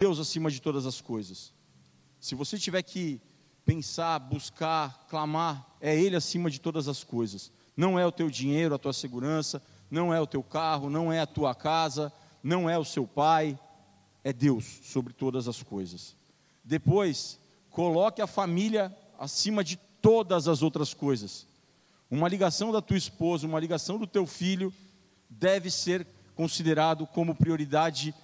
Deus acima de todas as coisas. Se você tiver que pensar, buscar, clamar, é Ele acima de todas as coisas. Não é o teu dinheiro, a tua segurança, não é o teu carro, não é a tua casa, não é o seu pai, é Deus sobre todas as coisas. Depois, coloque a família acima de todas as outras coisas. Uma ligação da tua esposa, uma ligação do teu filho, deve ser considerado como prioridade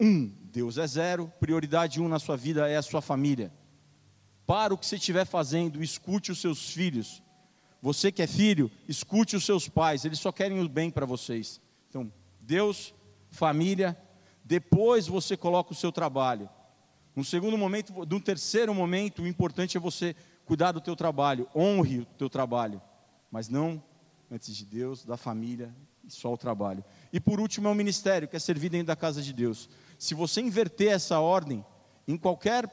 um. Deus é zero, prioridade um na sua vida é a sua família. Para o que você estiver fazendo, escute os seus filhos. Você que é filho, escute os seus pais, eles só querem o bem para vocês. Então, Deus, família, depois você coloca o seu trabalho. No segundo momento, no terceiro momento, o importante é você cuidar do teu trabalho, honre o teu trabalho, mas não antes de Deus, da família e só o trabalho. E por último é o ministério, que é servir dentro da casa de Deus. Se você inverter essa ordem, em qualquer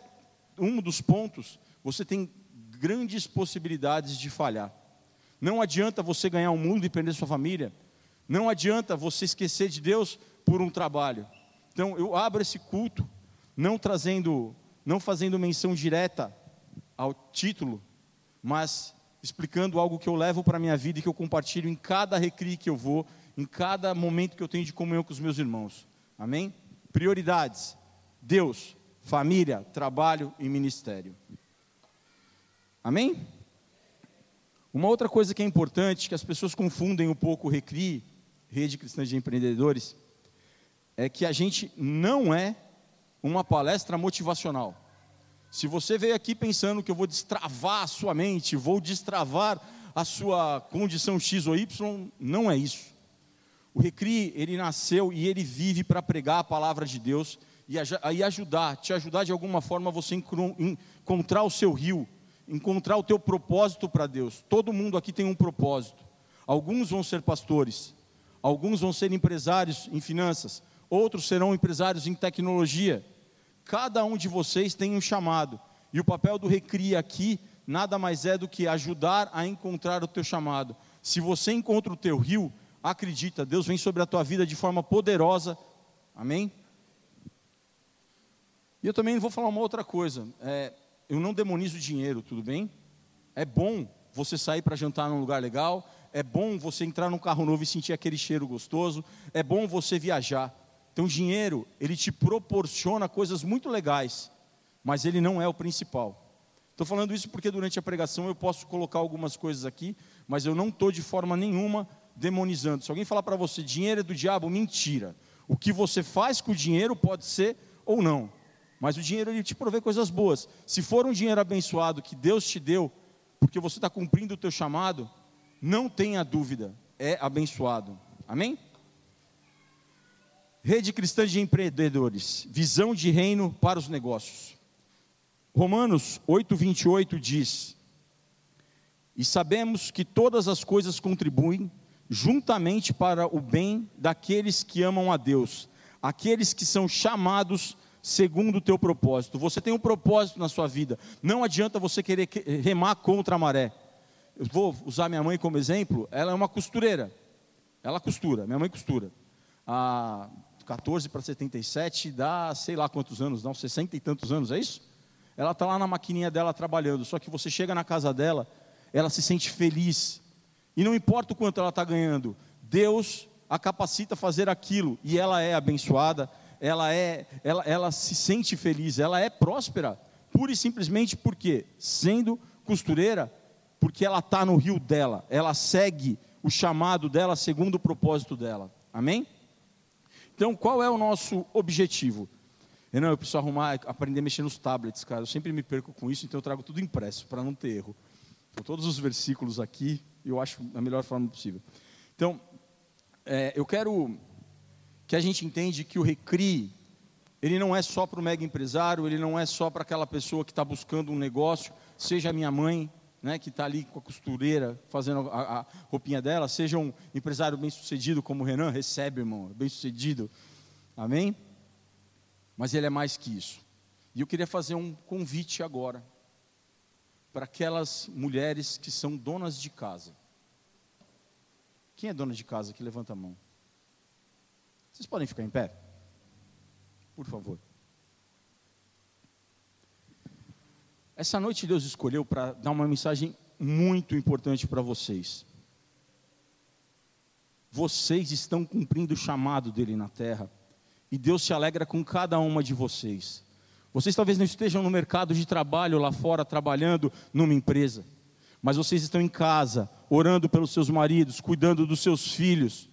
um dos pontos, você tem grandes possibilidades de falhar. Não adianta você ganhar o um mundo e perder sua família. Não adianta você esquecer de Deus por um trabalho. Então eu abro esse culto não trazendo, não fazendo menção direta ao título, mas explicando algo que eu levo para a minha vida e que eu compartilho em cada recri que eu vou, em cada momento que eu tenho de comunhão com os meus irmãos. Amém? Prioridades: Deus, família, trabalho e ministério. Amém? Uma outra coisa que é importante, que as pessoas confundem um pouco o Recri, Rede Cristã de Empreendedores, é que a gente não é uma palestra motivacional. Se você veio aqui pensando que eu vou destravar a sua mente, vou destravar a sua condição X ou Y, não é isso. O Recri, ele nasceu e ele vive para pregar a palavra de Deus e, e ajudar, te ajudar de alguma forma você encontrar o seu rio, encontrar o teu propósito para Deus. Todo mundo aqui tem um propósito. Alguns vão ser pastores, alguns vão ser empresários em finanças, outros serão empresários em tecnologia, Cada um de vocês tem um chamado. E o papel do Recria aqui nada mais é do que ajudar a encontrar o teu chamado. Se você encontra o teu rio, acredita, Deus vem sobre a tua vida de forma poderosa. Amém? E eu também vou falar uma outra coisa. É, eu não demonizo dinheiro, tudo bem? É bom você sair para jantar num lugar legal. É bom você entrar num carro novo e sentir aquele cheiro gostoso. É bom você viajar. Então, dinheiro, ele te proporciona coisas muito legais, mas ele não é o principal. Estou falando isso porque durante a pregação eu posso colocar algumas coisas aqui, mas eu não estou de forma nenhuma demonizando. Se alguém falar para você, dinheiro é do diabo, mentira. O que você faz com o dinheiro pode ser ou não, mas o dinheiro ele te provê coisas boas. Se for um dinheiro abençoado que Deus te deu, porque você está cumprindo o teu chamado, não tenha dúvida, é abençoado. Amém? Rede Cristã de Empreendedores, visão de reino para os negócios. Romanos 8:28 diz: E sabemos que todas as coisas contribuem juntamente para o bem daqueles que amam a Deus, aqueles que são chamados segundo o teu propósito. Você tem um propósito na sua vida. Não adianta você querer remar contra a maré. Eu vou usar minha mãe como exemplo. Ela é uma costureira. Ela costura. Minha mãe costura. Ah, 14 para 77 dá sei lá quantos anos, dá uns 60 e tantos anos, é isso? Ela está lá na maquininha dela trabalhando, só que você chega na casa dela, ela se sente feliz. E não importa o quanto ela está ganhando, Deus a capacita a fazer aquilo, e ela é abençoada, ela é, ela, ela se sente feliz, ela é próspera, pura e simplesmente porque, sendo costureira, porque ela está no rio dela, ela segue o chamado dela segundo o propósito dela. Amém? Então, qual é o nosso objetivo? Não, eu preciso arrumar, aprender a mexer nos tablets, cara. Eu sempre me perco com isso, então eu trago tudo impresso para não ter erro. Então, todos os versículos aqui, eu acho da melhor forma possível. Então, é, eu quero que a gente entende que o Recri, ele não é só para o mega empresário, ele não é só para aquela pessoa que está buscando um negócio, seja a minha mãe, né, que está ali com a costureira fazendo a, a, roupinha dela, seja um empresário bem sucedido como o Renan, recebe, irmão, bem sucedido, amém? Mas ele é mais que isso. E eu queria fazer um convite agora para aquelas mulheres que são donas de casa. Quem é dona de casa que levanta a mão? Vocês podem ficar em pé? Por favor. Essa noite Deus escolheu para dar uma mensagem muito importante para vocês. Vocês estão cumprindo o chamado dele na terra, e Deus se alegra com cada uma de vocês. Vocês talvez não estejam no mercado de trabalho lá fora, trabalhando numa empresa, mas vocês estão em casa, orando pelos seus maridos, cuidando dos seus filhos.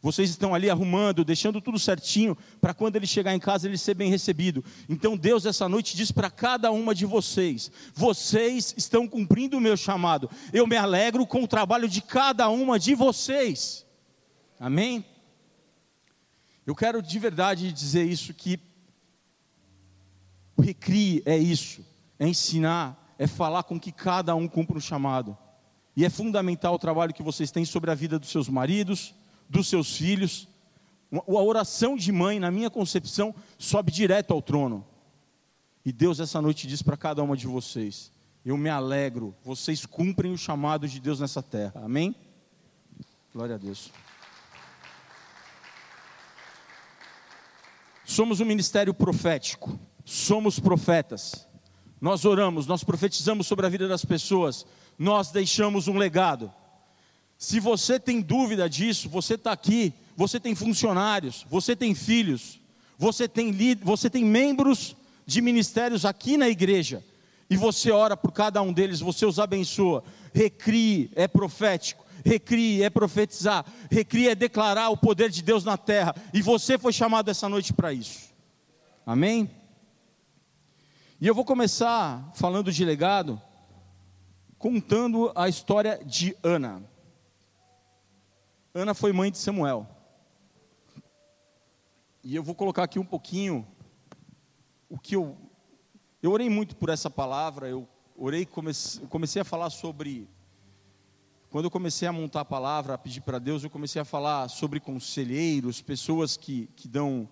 Vocês estão ali arrumando, deixando tudo certinho, para quando ele chegar em casa ele ser bem recebido. Então Deus essa noite diz para cada uma de vocês: vocês estão cumprindo o meu chamado. Eu me alegro com o trabalho de cada uma de vocês. Amém? Eu quero de verdade dizer isso que o é isso, é ensinar é falar com que cada um cumpra um chamado. E é fundamental o trabalho que vocês têm sobre a vida dos seus maridos, dos seus filhos. A oração de mãe, na minha concepção, sobe direto ao trono. E Deus essa noite diz para cada uma de vocês: Eu me alegro, vocês cumprem o chamado de Deus nessa terra. Amém? Glória a Deus. Somos um ministério profético, somos profetas. Nós oramos, nós profetizamos sobre a vida das pessoas, nós deixamos um legado. Se você tem dúvida disso, você está aqui, você tem funcionários, você tem filhos, você tem, você tem membros de ministérios aqui na igreja, e você ora por cada um deles, você os abençoa. Recrie é profético, recrie é profetizar, recrie é declarar o poder de Deus na terra, e você foi chamado essa noite para isso. Amém? E eu vou começar falando de legado, contando a história de Ana. Ana foi mãe de Samuel. E eu vou colocar aqui um pouquinho o que eu. Eu orei muito por essa palavra, eu orei, comecei, comecei a falar sobre. Quando eu comecei a montar a palavra, a pedir para Deus, eu comecei a falar sobre conselheiros, pessoas que, que dão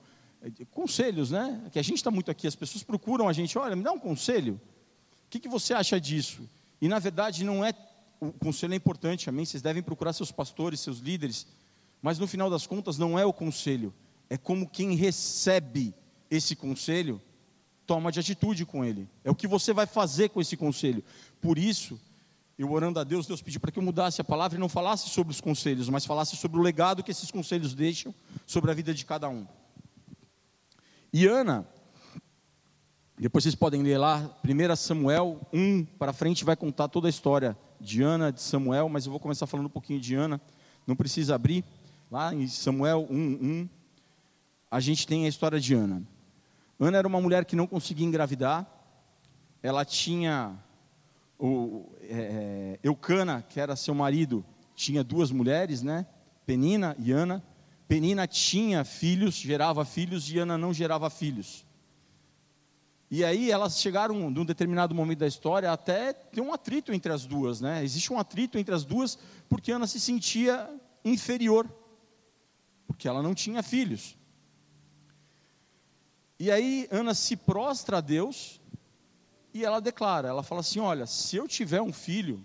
conselhos, né? Que a gente está muito aqui, as pessoas procuram a gente, olha, me dá um conselho. O que, que você acha disso? E na verdade não é o conselho é importante, amém? Vocês devem procurar seus pastores, seus líderes, mas no final das contas não é o conselho, é como quem recebe esse conselho toma de atitude com ele. É o que você vai fazer com esse conselho. Por isso, eu orando a Deus, Deus pediu para que eu mudasse a palavra e não falasse sobre os conselhos, mas falasse sobre o legado que esses conselhos deixam sobre a vida de cada um. E Ana, depois vocês podem ler lá, 1 Samuel 1 para frente vai contar toda a história de Ana, de Samuel, mas eu vou começar falando um pouquinho de Ana, não precisa abrir. Lá em Samuel 1, 1, a gente tem a história de Ana. Ana era uma mulher que não conseguia engravidar, ela tinha o é, é Eucana, que era seu marido, tinha duas mulheres, né? Penina e Ana. Penina tinha filhos, gerava filhos, e Ana não gerava filhos. E aí elas chegaram, num determinado momento da história, até ter um atrito entre as duas, né? Existe um atrito entre as duas, porque Ana se sentia inferior, porque ela não tinha filhos. E aí Ana se prostra a Deus, e ela declara, ela fala assim: olha, se eu tiver um filho,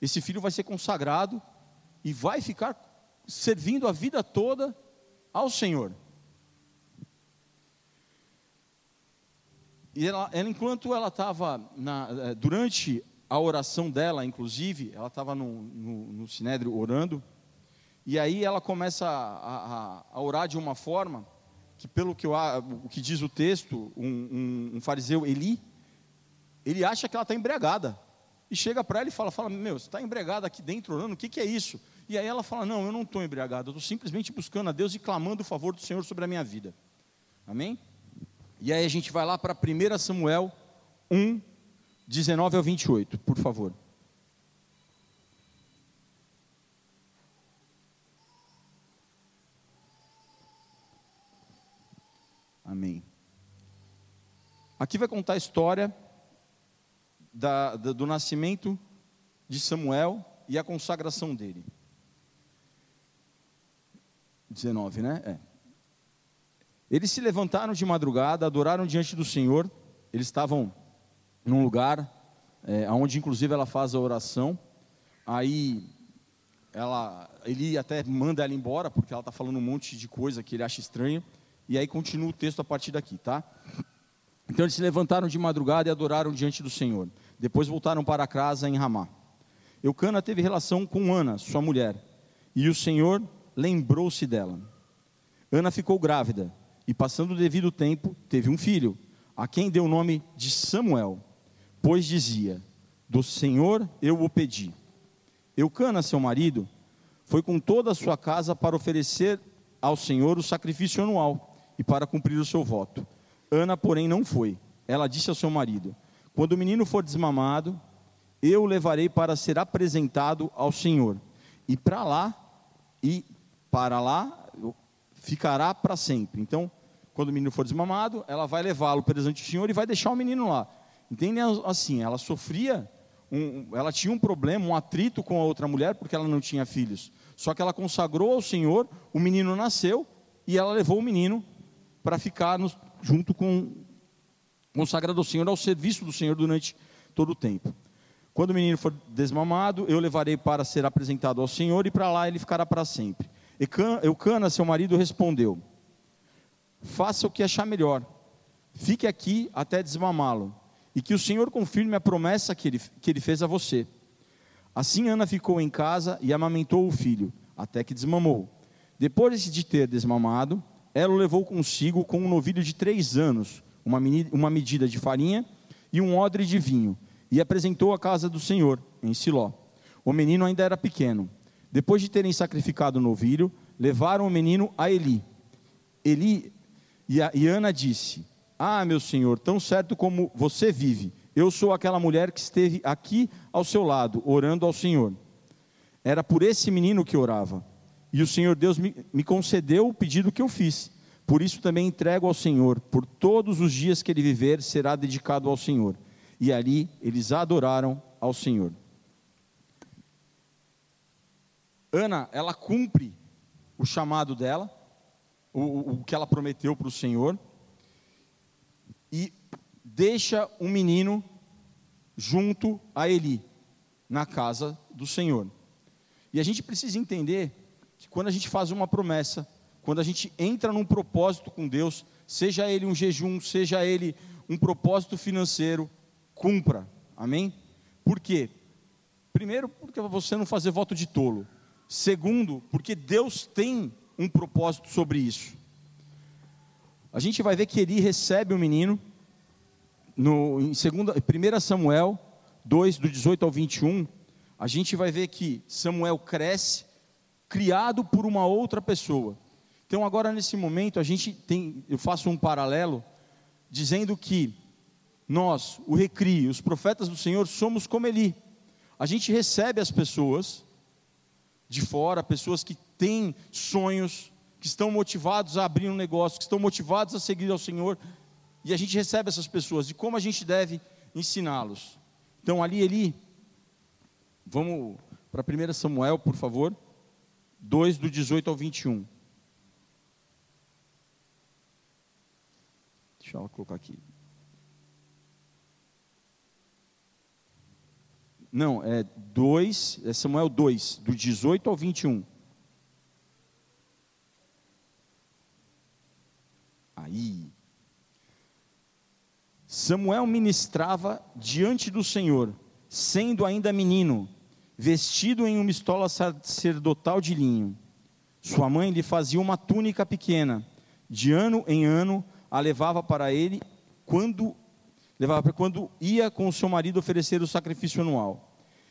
esse filho vai ser consagrado e vai ficar servindo a vida toda ao Senhor. E ela, ela enquanto ela estava, eh, durante a oração dela, inclusive, ela estava no, no, no Sinédrio orando, e aí ela começa a, a, a, orar de uma forma que, pelo que, eu, o que diz o texto, um, um, um fariseu, Eli, ele acha que ela está embriagada. E chega para ela e fala, fala, meu, você está embriagada aqui dentro orando, o que, que é isso? E aí ela fala: Não, eu não estou embriagado, eu estou simplesmente buscando a Deus e clamando o favor do Senhor sobre a minha vida. Amém? E aí a gente vai lá para 1 Samuel 1, 19 ao 28, por favor. Amém. Aqui vai contar a história da, da, do nascimento de Samuel e a consagração dele. 19, né? É. Eles se levantaram de madrugada, adoraram diante do Senhor. Eles estavam num lugar é, onde, inclusive, ela faz a oração. Aí, ela, ele até manda ela embora, porque ela está falando um monte de coisa que ele acha estranho. E aí continua o texto a partir daqui, tá? Então eles se levantaram de madrugada e adoraram diante do Senhor. Depois voltaram para casa em Ramá. Eucana teve relação com Ana, sua mulher, e o Senhor lembrou-se dela. Ana ficou grávida e, passando o devido tempo, teve um filho, a quem deu o nome de Samuel, pois dizia: Do Senhor eu o pedi. Eucana, seu marido, foi com toda a sua casa para oferecer ao Senhor o sacrifício anual e para cumprir o seu voto. Ana, porém, não foi. Ela disse ao seu marido: Quando o menino for desmamado, eu o levarei para ser apresentado ao Senhor. E para lá, e para lá ficará para sempre. Então, quando o menino for desmamado, ela vai levá-lo perante o Senhor e vai deixar o menino lá. Entendem assim? Ela sofria, um, ela tinha um problema, um atrito com a outra mulher, porque ela não tinha filhos. Só que ela consagrou ao Senhor, o menino nasceu e ela levou o menino para ficar no, junto com consagrado ao Senhor, ao serviço do Senhor durante todo o tempo. Quando o menino for desmamado, eu levarei para ser apresentado ao Senhor e para lá ele ficará para sempre. Eucana, seu marido, respondeu: Faça o que achar melhor. Fique aqui até desmamá-lo, e que o Senhor confirme a promessa que ele, que ele fez a você. Assim Ana ficou em casa e amamentou o filho, até que desmamou. Depois de ter desmamado, ela o levou consigo com um novilho de três anos, uma, uma medida de farinha e um odre de vinho, e apresentou a casa do Senhor, em Siló. O menino ainda era pequeno. Depois de terem sacrificado o novilho, levaram o menino a Eli. Eli e, a, e Ana disse: Ah, meu senhor, tão certo como você vive, eu sou aquela mulher que esteve aqui ao seu lado, orando ao Senhor. Era por esse menino que orava. E o Senhor Deus me, me concedeu o pedido que eu fiz. Por isso também entrego ao Senhor, por todos os dias que ele viver, será dedicado ao Senhor. E ali eles adoraram ao Senhor. Ana, ela cumpre o chamado dela, o, o que ela prometeu para o Senhor, e deixa um menino junto a Eli, na casa do Senhor. E a gente precisa entender que quando a gente faz uma promessa, quando a gente entra num propósito com Deus, seja ele um jejum, seja ele um propósito financeiro, cumpra. Amém? Por quê? Primeiro, porque você não fazer voto de tolo. Segundo, porque Deus tem um propósito sobre isso. A gente vai ver que Eli recebe o menino no, em 1 Samuel 2, do 18 ao 21, a gente vai ver que Samuel cresce, criado por uma outra pessoa. Então, agora nesse momento, a gente tem, eu faço um paralelo, dizendo que nós, o Recri, os profetas do Senhor, somos como Eli. A gente recebe as pessoas de fora, pessoas que têm sonhos, que estão motivados a abrir um negócio, que estão motivados a seguir ao Senhor, e a gente recebe essas pessoas, e como a gente deve ensiná-los. Então, ali, ali, vamos para 1 Samuel, por favor, 2, do 18 ao 21. Deixa eu colocar aqui. Não, é 2, é Samuel 2, do 18 ao 21. Aí. Samuel ministrava diante do Senhor, sendo ainda menino, vestido em uma estola sacerdotal de linho. Sua mãe lhe fazia uma túnica pequena, de ano em ano a levava para ele quando levava para quando ia com o seu marido oferecer o sacrifício anual.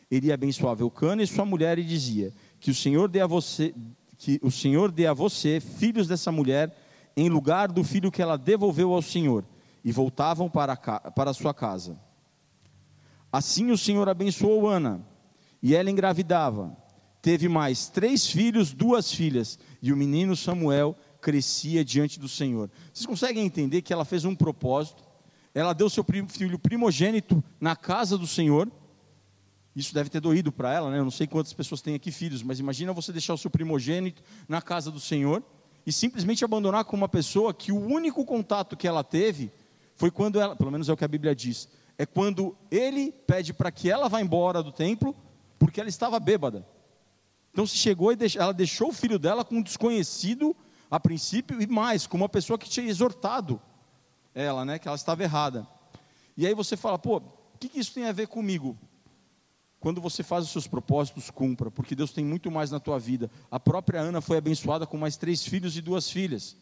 Ele abençoava Eucana e sua mulher e dizia: Que o Senhor dê a você, que o Senhor dê a você filhos dessa mulher em lugar do filho que ela devolveu ao Senhor, e voltavam para, para sua casa. Assim o Senhor abençoou Ana, e ela engravidava. Teve mais três filhos, duas filhas, e o menino Samuel crescia diante do Senhor. Vocês conseguem entender que ela fez um propósito? Ela deu seu filho primogênito na casa do Senhor. Isso deve ter doído para ela, né? Eu não sei quantas pessoas têm aqui filhos, mas imagina você deixar o seu primogênito na casa do Senhor e simplesmente abandonar com uma pessoa que o único contato que ela teve foi quando ela, pelo menos é o que a Bíblia diz, é quando ele pede para que ela vá embora do templo, porque ela estava bêbada. Então se chegou e ela deixou o filho dela com um desconhecido a princípio e mais, com uma pessoa que tinha exortado ela, né, que ela estava errada. E aí você fala, pô, o que, que isso tem a ver comigo? Quando você faz os seus propósitos, cumpra, porque Deus tem muito mais na tua vida. A própria Ana foi abençoada com mais três filhos e duas filhas.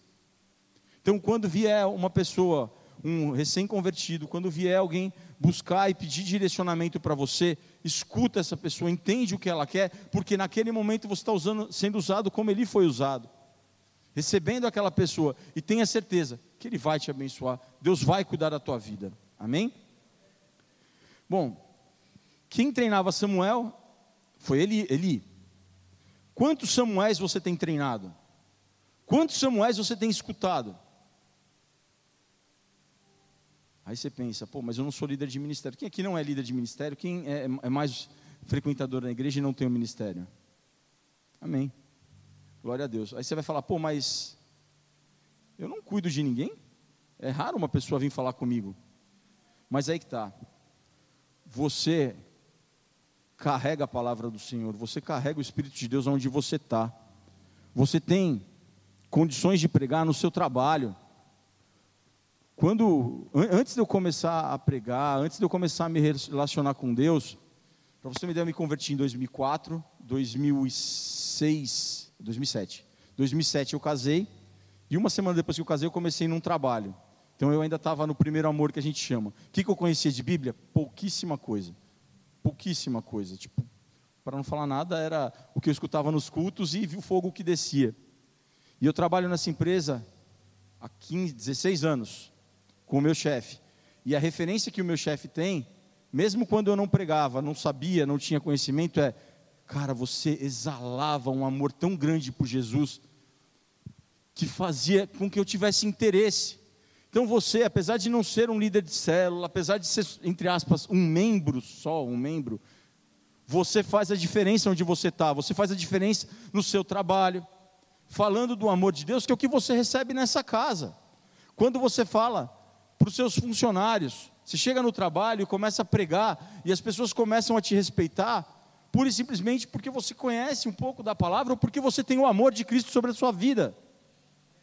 Então, quando vier uma pessoa, um recém-convertido, quando vier alguém buscar e pedir direcionamento para você, escuta essa pessoa, entende o que ela quer, porque naquele momento você está sendo usado como ele foi usado, recebendo aquela pessoa, e tenha certeza que ele vai te abençoar, Deus vai cuidar da tua vida, amém? Bom, quem treinava Samuel foi Eli. Eli. Quantos Samuéis você tem treinado? Quantos Samuéis você tem escutado? Aí você pensa, pô, mas eu não sou líder de ministério. Quem aqui não é líder de ministério? Quem é, é mais frequentador da igreja e não tem um ministério? Amém. Glória a Deus. Aí você vai falar, pô, mas eu não cuido de ninguém? É raro uma pessoa vir falar comigo. Mas aí que está. Você carrega a palavra do Senhor, você carrega o Espírito de Deus onde você está. Você tem condições de pregar no seu trabalho. Quando antes de eu começar a pregar, antes de eu começar a me relacionar com Deus, para você me dar, eu me converti em 2004, 2006, 2007. 2007 eu casei e uma semana depois que eu casei eu comecei num trabalho. Então eu ainda estava no primeiro amor que a gente chama. O que, que eu conhecia de Bíblia? Pouquíssima coisa pouquíssima coisa. Tipo, para não falar nada, era o que eu escutava nos cultos e o fogo que descia. E eu trabalho nessa empresa há 15, 16 anos com o meu chefe. E a referência que o meu chefe tem, mesmo quando eu não pregava, não sabia, não tinha conhecimento, é: cara, você exalava um amor tão grande por Jesus que fazia com que eu tivesse interesse. Então você, apesar de não ser um líder de célula, apesar de ser, entre aspas, um membro só, um membro, você faz a diferença onde você está, você faz a diferença no seu trabalho, falando do amor de Deus, que é o que você recebe nessa casa. Quando você fala para os seus funcionários, você chega no trabalho e começa a pregar, e as pessoas começam a te respeitar, pura e simplesmente porque você conhece um pouco da palavra, ou porque você tem o amor de Cristo sobre a sua vida.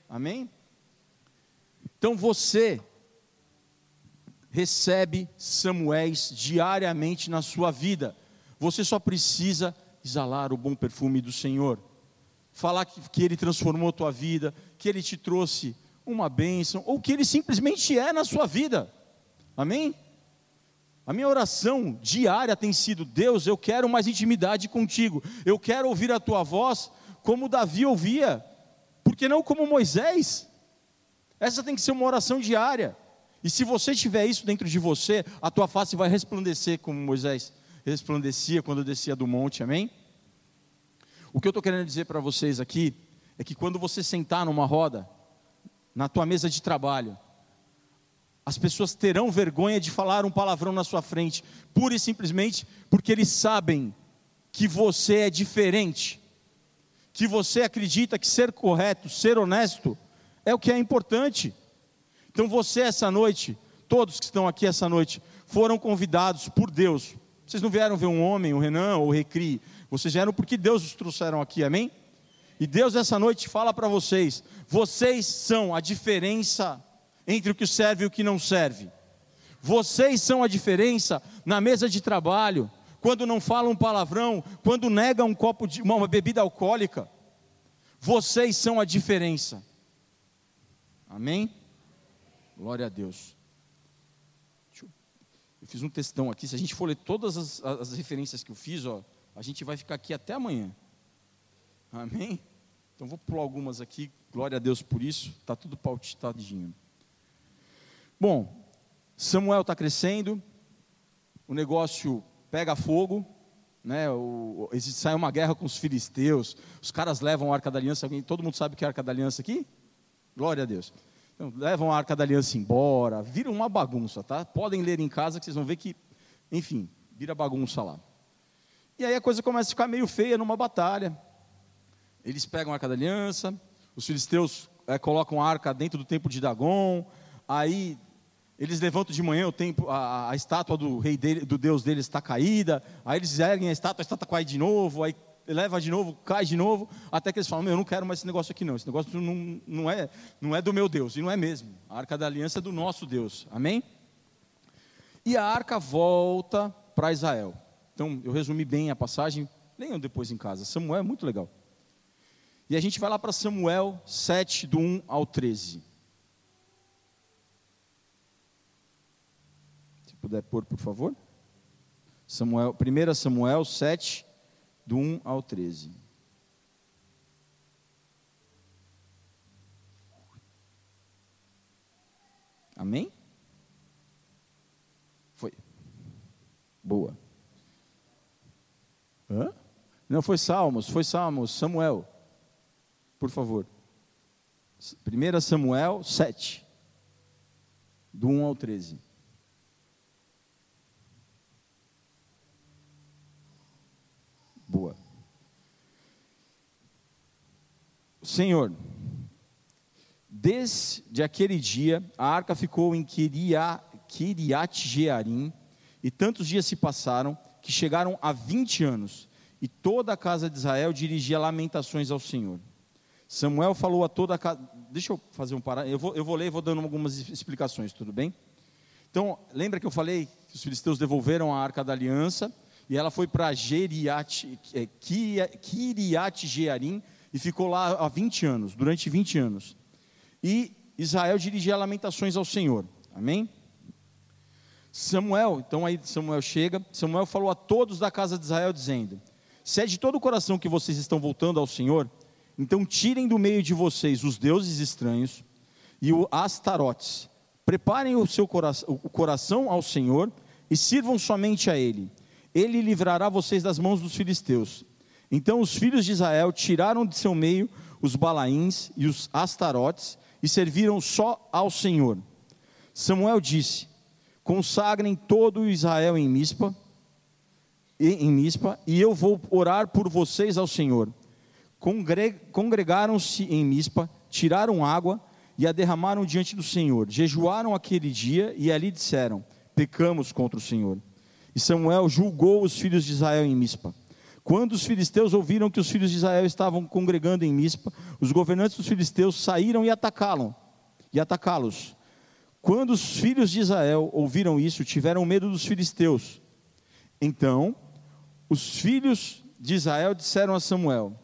Amém? Então você recebe Samuéis diariamente na sua vida. Você só precisa exalar o bom perfume do Senhor. Falar que, que Ele transformou a tua vida, que Ele te trouxe uma bênção, ou que Ele simplesmente é na sua vida. Amém? A minha oração diária tem sido: Deus, eu quero mais intimidade contigo, eu quero ouvir a tua voz como Davi ouvia, porque não como Moisés. Essa tem que ser uma oração diária. E se você tiver isso dentro de você, a tua face vai resplandecer como Moisés resplandecia quando descia do monte, amém? O que eu estou querendo dizer para vocês aqui é que quando você sentar numa roda, na tua mesa de trabalho, as pessoas terão vergonha de falar um palavrão na sua frente, pura e simplesmente porque eles sabem que você é diferente, que você acredita que ser correto, ser honesto, é o que é importante. Então você essa noite, todos que estão aqui essa noite, foram convidados por Deus. Vocês não vieram ver um homem, o Renan ou o Recri, vocês vieram porque Deus os trouxeram aqui, amém? E Deus essa noite fala para vocês: vocês são a diferença entre o que serve e o que não serve. Vocês são a diferença na mesa de trabalho, quando não falam um palavrão, quando negam um copo de uma bebida alcoólica. Vocês são a diferença. Amém? Glória a Deus. Eu fiz um textão aqui. Se a gente for ler todas as, as referências que eu fiz, ó, a gente vai ficar aqui até amanhã. Amém? Então vou pular algumas aqui. Glória a Deus por isso. Está tudo pautadinho. Bom, Samuel está crescendo. O negócio pega fogo. Né, o, sai uma guerra com os filisteus. Os caras levam a arca da aliança. Todo mundo sabe o que é a arca da aliança aqui? Glória a Deus. Então, levam a arca da aliança embora, vira uma bagunça, tá? Podem ler em casa que vocês vão ver que, enfim, vira bagunça lá. E aí a coisa começa a ficar meio feia numa batalha. Eles pegam a arca da aliança, os filisteus é, colocam a arca dentro do templo de Dagon, aí eles levantam de manhã o tempo, a, a estátua do rei dele, do Deus deles está caída, aí eles erguem a estátua, a estátua cai de novo, aí leva de novo, cai de novo, até que eles falam: eu não quero mais esse negócio aqui, não. Esse negócio não, não, é, não é do meu Deus, e não é mesmo. A arca da aliança é do nosso Deus, amém? E a arca volta para Israel. Então, eu resumi bem a passagem, leiam depois em casa. Samuel é muito legal. E a gente vai lá para Samuel 7, do 1 ao 13. Puder pôr, por favor. Samuel, 1 Samuel 7, do 1 ao 13. Amém? Foi. Boa. Hã? Não, foi Salmos, foi Salmos, Samuel. Por favor. 1 Samuel 7, do 1 ao 13. Boa. Senhor, desde aquele dia, a arca ficou em Kiriat Jearim, e tantos dias se passaram, que chegaram a 20 anos, e toda a casa de Israel dirigia lamentações ao Senhor. Samuel falou a toda a casa. Deixa eu fazer um pará. Eu vou, eu vou ler e vou dando algumas explicações, tudo bem? Então, lembra que eu falei que os filisteus devolveram a arca da aliança e ela foi para é, Kiriat Jearim e ficou lá há 20 anos, durante 20 anos. E Israel dirigia lamentações ao Senhor. Amém? Samuel, então aí Samuel chega, Samuel falou a todos da casa de Israel dizendo: Se é de todo o coração que vocês estão voltando ao Senhor, então tirem do meio de vocês os deuses estranhos e o Astarotes. Preparem o seu coração, o coração ao Senhor e sirvam somente a ele ele livrará vocês das mãos dos filisteus. Então os filhos de Israel tiraram de seu meio os balaíns e os astarotes e serviram só ao Senhor. Samuel disse: Consagrem todo Israel em Mispa, em Mispa, e eu vou orar por vocês ao Senhor. Congregaram-se em Mispa, tiraram água e a derramaram diante do Senhor. Jejuaram aquele dia e ali disseram: Pecamos contra o Senhor. E Samuel julgou os filhos de Israel em Mispa. Quando os filisteus ouviram que os filhos de Israel estavam congregando em Mispa, os governantes dos filisteus saíram e atacá-los. E atacá-los. Quando os filhos de Israel ouviram isso, tiveram medo dos filisteus. Então, os filhos de Israel disseram a Samuel: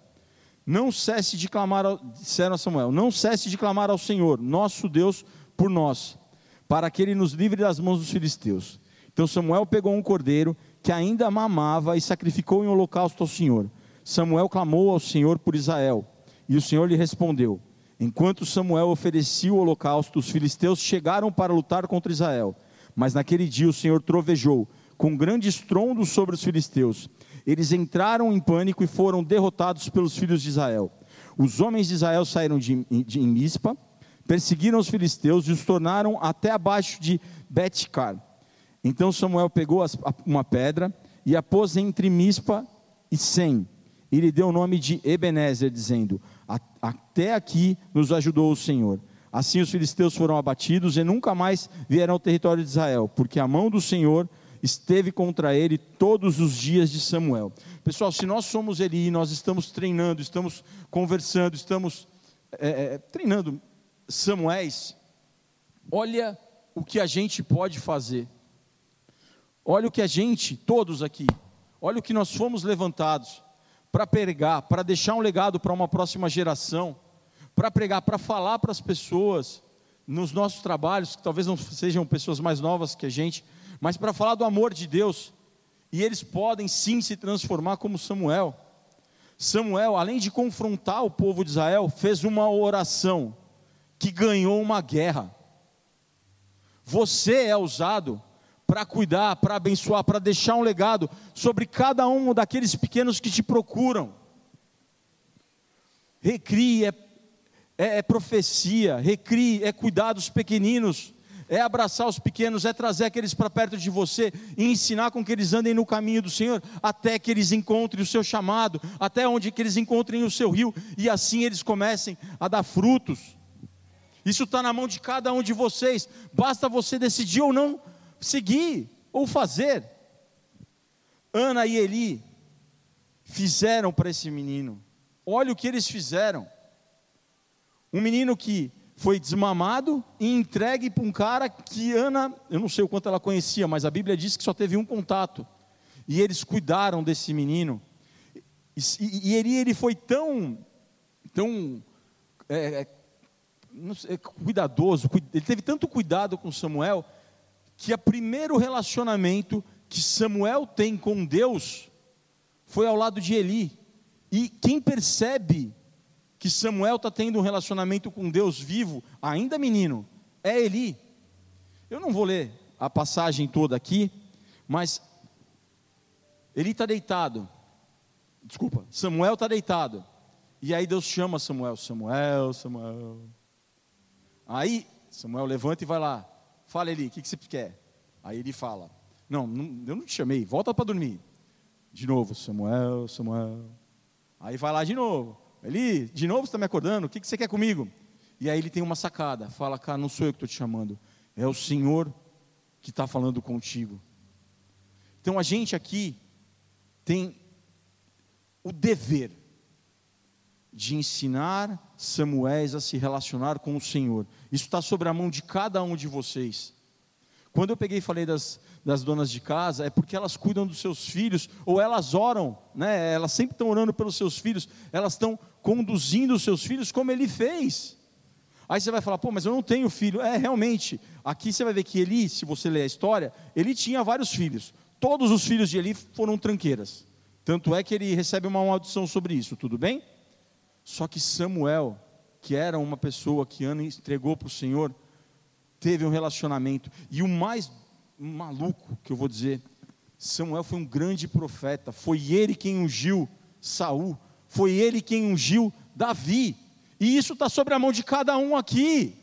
Não cesse de clamar, ao, disseram a Samuel: Não cesse de clamar ao Senhor, nosso Deus, por nós, para que ele nos livre das mãos dos filisteus. Então Samuel pegou um cordeiro que ainda mamava e sacrificou em holocausto ao Senhor. Samuel clamou ao Senhor por Israel, e o Senhor lhe respondeu. Enquanto Samuel oferecia o holocausto, os filisteus chegaram para lutar contra Israel. Mas naquele dia o Senhor trovejou, com grande estrondo sobre os filisteus. Eles entraram em pânico e foram derrotados pelos filhos de Israel. Os homens de Israel saíram de, de Mispa, perseguiram os filisteus e os tornaram até abaixo de Betcar então Samuel pegou uma pedra e a pôs entre Mispa e Sem, e lhe deu o nome de Ebenezer, dizendo: Até aqui nos ajudou o Senhor. Assim os filisteus foram abatidos e nunca mais vieram ao território de Israel, porque a mão do Senhor esteve contra ele todos os dias de Samuel. Pessoal, se nós somos Eli, nós estamos treinando, estamos conversando, estamos é, é, treinando Samuéis, olha o que a gente pode fazer. Olha o que a gente, todos aqui, olha o que nós fomos levantados para pregar, para deixar um legado para uma próxima geração, para pregar, para falar para as pessoas nos nossos trabalhos, que talvez não sejam pessoas mais novas que a gente, mas para falar do amor de Deus. E eles podem sim se transformar como Samuel. Samuel, além de confrontar o povo de Israel, fez uma oração que ganhou uma guerra. Você é usado para cuidar, para abençoar, para deixar um legado sobre cada um daqueles pequenos que te procuram. Recrie é, é, é profecia, recrie é cuidar dos pequeninos, é abraçar os pequenos, é trazer aqueles para perto de você e ensinar com que eles andem no caminho do Senhor, até que eles encontrem o seu chamado, até onde que eles encontrem o seu rio, e assim eles comecem a dar frutos. Isso está na mão de cada um de vocês, basta você decidir ou não seguir ou fazer. Ana e Eli fizeram para esse menino. Olha o que eles fizeram. Um menino que foi desmamado e entregue para um cara que Ana, eu não sei o quanto ela conhecia, mas a Bíblia diz que só teve um contato. E eles cuidaram desse menino. E, e ele, foi tão, tão é, é sei, cuidadoso, ele teve tanto cuidado com Samuel, que o primeiro relacionamento que Samuel tem com Deus foi ao lado de Eli. E quem percebe que Samuel está tendo um relacionamento com Deus vivo, ainda menino, é Eli. Eu não vou ler a passagem toda aqui, mas Eli está deitado. Desculpa, Samuel está deitado. E aí Deus chama Samuel, Samuel, Samuel. Aí Samuel levanta e vai lá. Fala Eli, o que, que você quer? Aí ele fala: não, não, eu não te chamei, volta para dormir. De novo, Samuel, Samuel. Aí vai lá de novo. Eli, de novo você está me acordando? O que, que você quer comigo? E aí ele tem uma sacada. Fala, cara, não sou eu que estou te chamando. É o Senhor que está falando contigo. Então a gente aqui tem o dever de ensinar Samuéis a se relacionar com o Senhor. Isso está sobre a mão de cada um de vocês. Quando eu peguei e falei das, das donas de casa, é porque elas cuidam dos seus filhos, ou elas oram, né? elas sempre estão orando pelos seus filhos, elas estão conduzindo os seus filhos como ele fez. Aí você vai falar, pô, mas eu não tenho filho. É, realmente, aqui você vai ver que Eli, se você ler a história, ele tinha vários filhos. Todos os filhos de Eli foram tranqueiras. Tanto é que ele recebe uma maldição sobre isso, tudo bem? Só que Samuel, que era uma pessoa que Ana entregou para o Senhor, teve um relacionamento. E o mais maluco que eu vou dizer, Samuel foi um grande profeta, foi ele quem ungiu Saul, foi ele quem ungiu Davi. E isso está sobre a mão de cada um aqui.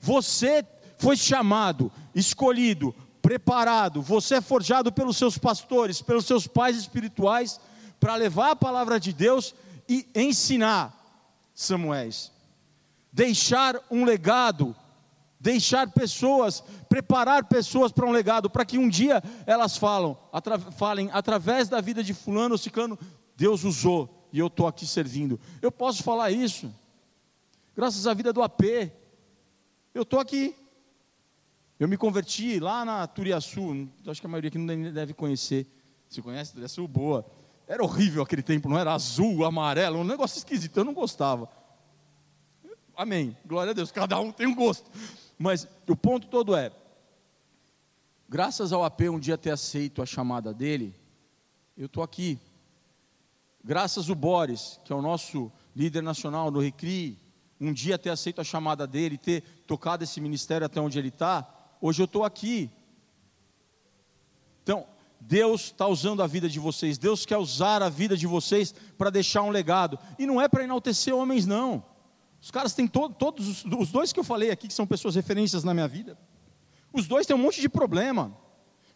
Você foi chamado, escolhido, preparado, você é forjado pelos seus pastores, pelos seus pais espirituais, para levar a palavra de Deus e ensinar Samuéis. Deixar um legado deixar pessoas, preparar pessoas para um legado, para que um dia elas falam, atra, falem através da vida de fulano ou ciclano, Deus usou e eu estou aqui servindo. Eu posso falar isso, graças à vida do AP, eu estou aqui. Eu me converti lá na Turiaçu, acho que a maioria aqui não deve conhecer. Se conhece Turiaçu? Boa. Era horrível aquele tempo, não era azul, amarelo, um negócio esquisito, eu não gostava. Amém. Glória a Deus, cada um tem um gosto. Mas o ponto todo é: graças ao AP um dia ter aceito a chamada dele, eu estou aqui. Graças ao Boris, que é o nosso líder nacional no Recri, um dia ter aceito a chamada dele, ter tocado esse ministério até onde ele está, hoje eu estou aqui. Então, Deus está usando a vida de vocês, Deus quer usar a vida de vocês para deixar um legado, e não é para enaltecer homens, não. Os caras têm to, todos, os, os dois que eu falei aqui, que são pessoas referências na minha vida, os dois têm um monte de problema,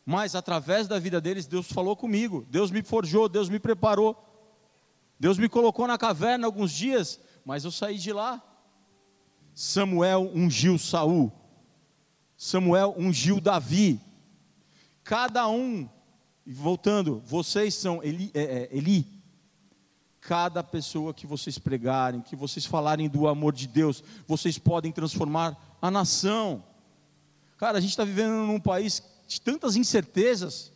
mas através da vida deles, Deus falou comigo, Deus me forjou, Deus me preparou, Deus me colocou na caverna alguns dias, mas eu saí de lá. Samuel ungiu Saul, Samuel ungiu Davi, cada um, voltando, vocês são Eli, é, é, Eli cada pessoa que vocês pregarem, que vocês falarem do amor de Deus, vocês podem transformar a nação. Cara, a gente está vivendo num país de tantas incertezas,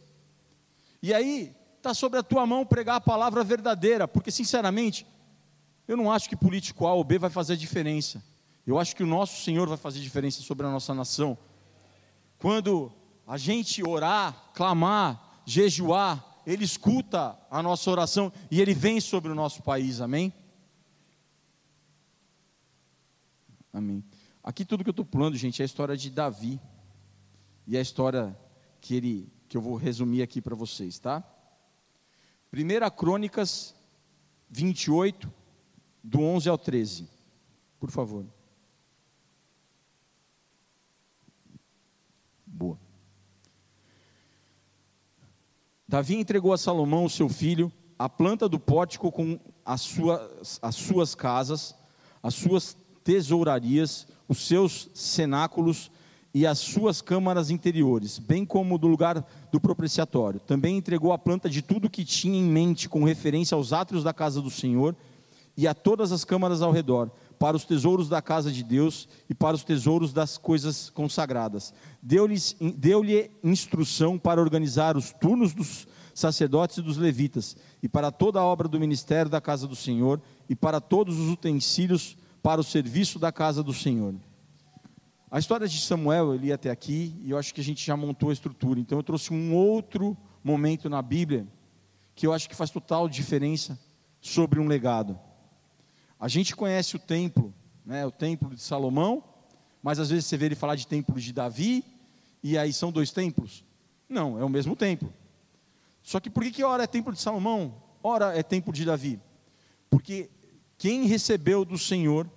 e aí está sobre a tua mão pregar a palavra verdadeira, porque sinceramente, eu não acho que político A ou B vai fazer diferença. Eu acho que o nosso Senhor vai fazer diferença sobre a nossa nação. Quando a gente orar, clamar, jejuar, ele escuta a nossa oração e Ele vem sobre o nosso país, amém? Amém. Aqui tudo que eu estou pulando, gente, é a história de Davi. E a história que, ele, que eu vou resumir aqui para vocês, tá? 1 Crônicas 28, do 11 ao 13. Por favor. Boa. Davi entregou a Salomão, seu filho, a planta do pórtico com as suas, as suas casas, as suas tesourarias, os seus cenáculos e as suas câmaras interiores, bem como do lugar do propiciatório. Também entregou a planta de tudo que tinha em mente com referência aos átrios da casa do Senhor e a todas as câmaras ao redor, para os tesouros da casa de Deus e para os tesouros das coisas consagradas. Deu-lhe deu instrução para organizar os turnos dos sacerdotes e dos levitas, e para toda a obra do ministério da casa do Senhor, e para todos os utensílios para o serviço da casa do Senhor. A história de Samuel, eu li até aqui, e eu acho que a gente já montou a estrutura. Então eu trouxe um outro momento na Bíblia, que eu acho que faz total diferença sobre um legado. A gente conhece o templo, né, o templo de Salomão, mas às vezes você vê ele falar de templo de Davi, e aí são dois templos. Não, é o mesmo templo. Só que por que, que ora é templo de Salomão, ora é templo de Davi? Porque quem recebeu do Senhor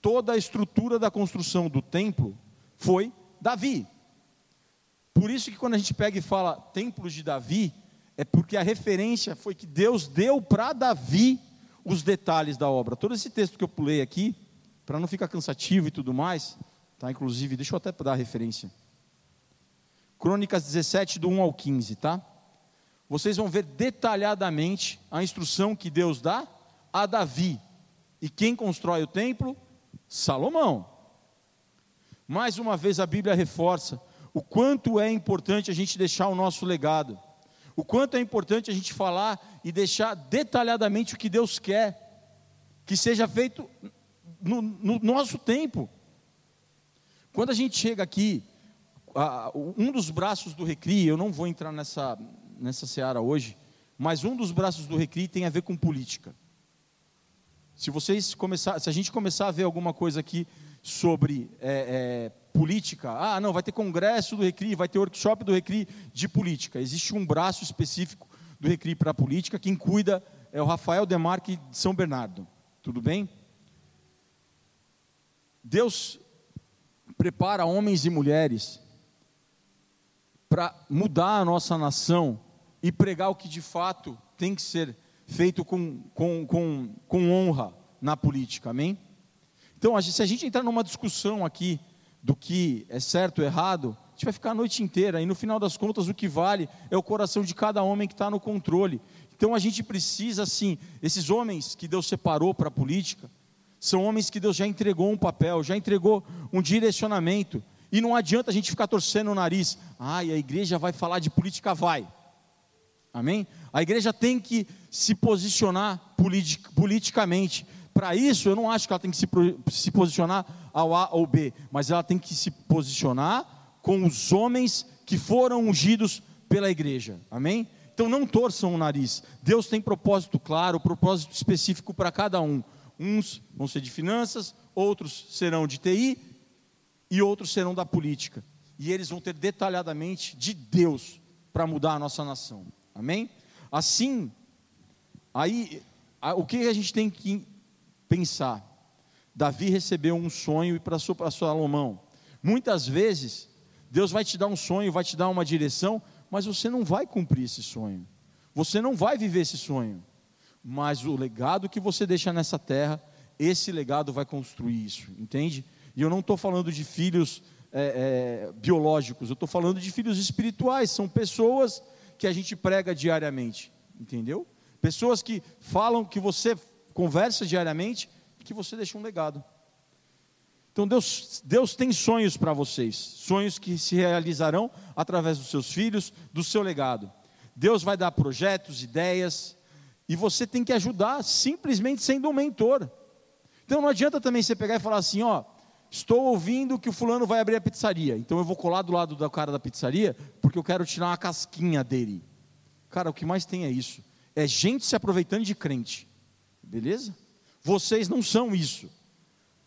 toda a estrutura da construção do templo foi Davi. Por isso que quando a gente pega e fala templo de Davi, é porque a referência foi que Deus deu para Davi os detalhes da obra. Todo esse texto que eu pulei aqui, para não ficar cansativo e tudo mais, tá? Inclusive, deixa eu até dar a referência. Crônicas 17 do 1 ao 15, tá? vocês vão ver detalhadamente a instrução que Deus dá a Davi. E quem constrói o templo? Salomão. Mais uma vez a Bíblia reforça o quanto é importante a gente deixar o nosso legado. O quanto é importante a gente falar e deixar detalhadamente o que Deus quer que seja feito no, no nosso tempo. Quando a gente chega aqui, um dos braços do Recri, eu não vou entrar nessa, nessa seara hoje, mas um dos braços do Recri tem a ver com política. Se vocês começar, se a gente começar a ver alguma coisa aqui sobre é, é, política, ah, não, vai ter congresso do Recri, vai ter workshop do Recri de política. Existe um braço específico do Recri para política, quem cuida é o Rafael Demarque de São Bernardo. Tudo bem? Deus prepara homens e mulheres para mudar a nossa nação e pregar o que de fato tem que ser feito com, com, com, com honra na política, amém? Então, se a gente entrar numa discussão aqui do que é certo ou errado, a gente vai ficar a noite inteira, e no final das contas o que vale é o coração de cada homem que está no controle. Então a gente precisa, assim, esses homens que Deus separou para a política, são homens que Deus já entregou um papel, já entregou um direcionamento, e não adianta a gente ficar torcendo o nariz, ai, a igreja vai falar de política, vai. Amém? A igreja tem que se posicionar politic, politicamente. Para isso, eu não acho que ela tem que se, se posicionar ao A ou B, mas ela tem que se posicionar com os homens que foram ungidos pela igreja. Amém? Então não torçam o nariz. Deus tem propósito claro, propósito específico para cada um. Uns vão ser de finanças, outros serão de TI e outros serão da política. E eles vão ter detalhadamente de Deus para mudar a nossa nação. Amém? Assim, aí, o que a gente tem que pensar? Davi recebeu um sonho e para Salomão. Muitas vezes, Deus vai te dar um sonho, vai te dar uma direção, mas você não vai cumprir esse sonho. Você não vai viver esse sonho. Mas o legado que você deixa nessa terra, esse legado vai construir isso, entende? E eu não estou falando de filhos é, é, biológicos, eu estou falando de filhos espirituais. São pessoas que a gente prega diariamente, entendeu? Pessoas que falam que você conversa diariamente e que você deixa um legado. Então Deus, Deus tem sonhos para vocês, sonhos que se realizarão através dos seus filhos, do seu legado. Deus vai dar projetos, ideias, e você tem que ajudar simplesmente sendo um mentor. Então não adianta também você pegar e falar assim, ó, Estou ouvindo que o fulano vai abrir a pizzaria, então eu vou colar do lado do cara da pizzaria, porque eu quero tirar uma casquinha dele. Cara, o que mais tem é isso. É gente se aproveitando de crente. Beleza? Vocês não são isso.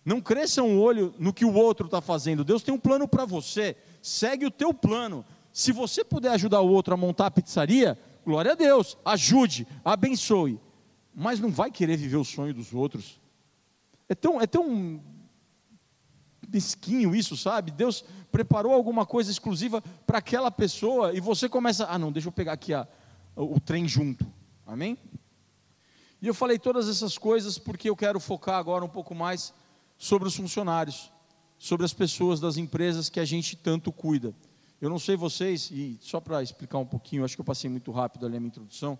Não cresçam o olho no que o outro está fazendo. Deus tem um plano para você. Segue o teu plano. Se você puder ajudar o outro a montar a pizzaria, glória a Deus. Ajude, abençoe. Mas não vai querer viver o sonho dos outros. É tão, é tão mesquinho isso, sabe? Deus preparou alguma coisa exclusiva para aquela pessoa e você começa, ah, não, deixa eu pegar aqui a, o, o trem junto. Amém? E eu falei todas essas coisas porque eu quero focar agora um pouco mais sobre os funcionários. sobre as pessoas das empresas que a gente tanto cuida. Eu não sei vocês, e só para explicar um pouquinho, acho que eu passei muito rápido ali a minha introdução,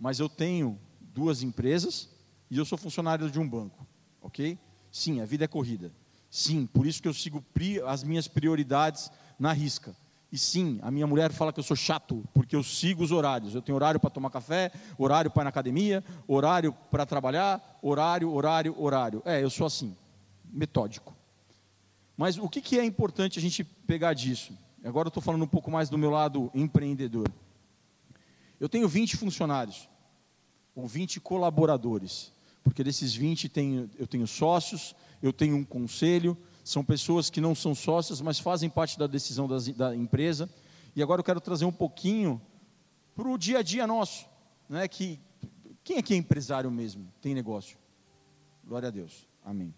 mas eu tenho duas empresas e eu sou funcionário de um banco, ok? Sim, a vida é corrida. Sim, por isso que eu sigo as minhas prioridades na risca. E sim, a minha mulher fala que eu sou chato, porque eu sigo os horários. Eu tenho horário para tomar café, horário para ir na academia, horário para trabalhar, horário, horário, horário. É, eu sou assim, metódico. Mas o que, que é importante a gente pegar disso? Agora eu estou falando um pouco mais do meu lado empreendedor. Eu tenho 20 funcionários, ou 20 colaboradores, porque desses 20 tenho, eu tenho sócios, eu tenho um conselho, são pessoas que não são sócias, mas fazem parte da decisão das, da empresa. E agora eu quero trazer um pouquinho para o dia a dia nosso. Né, que, quem aqui é empresário mesmo? Tem negócio? Glória a Deus. Amém.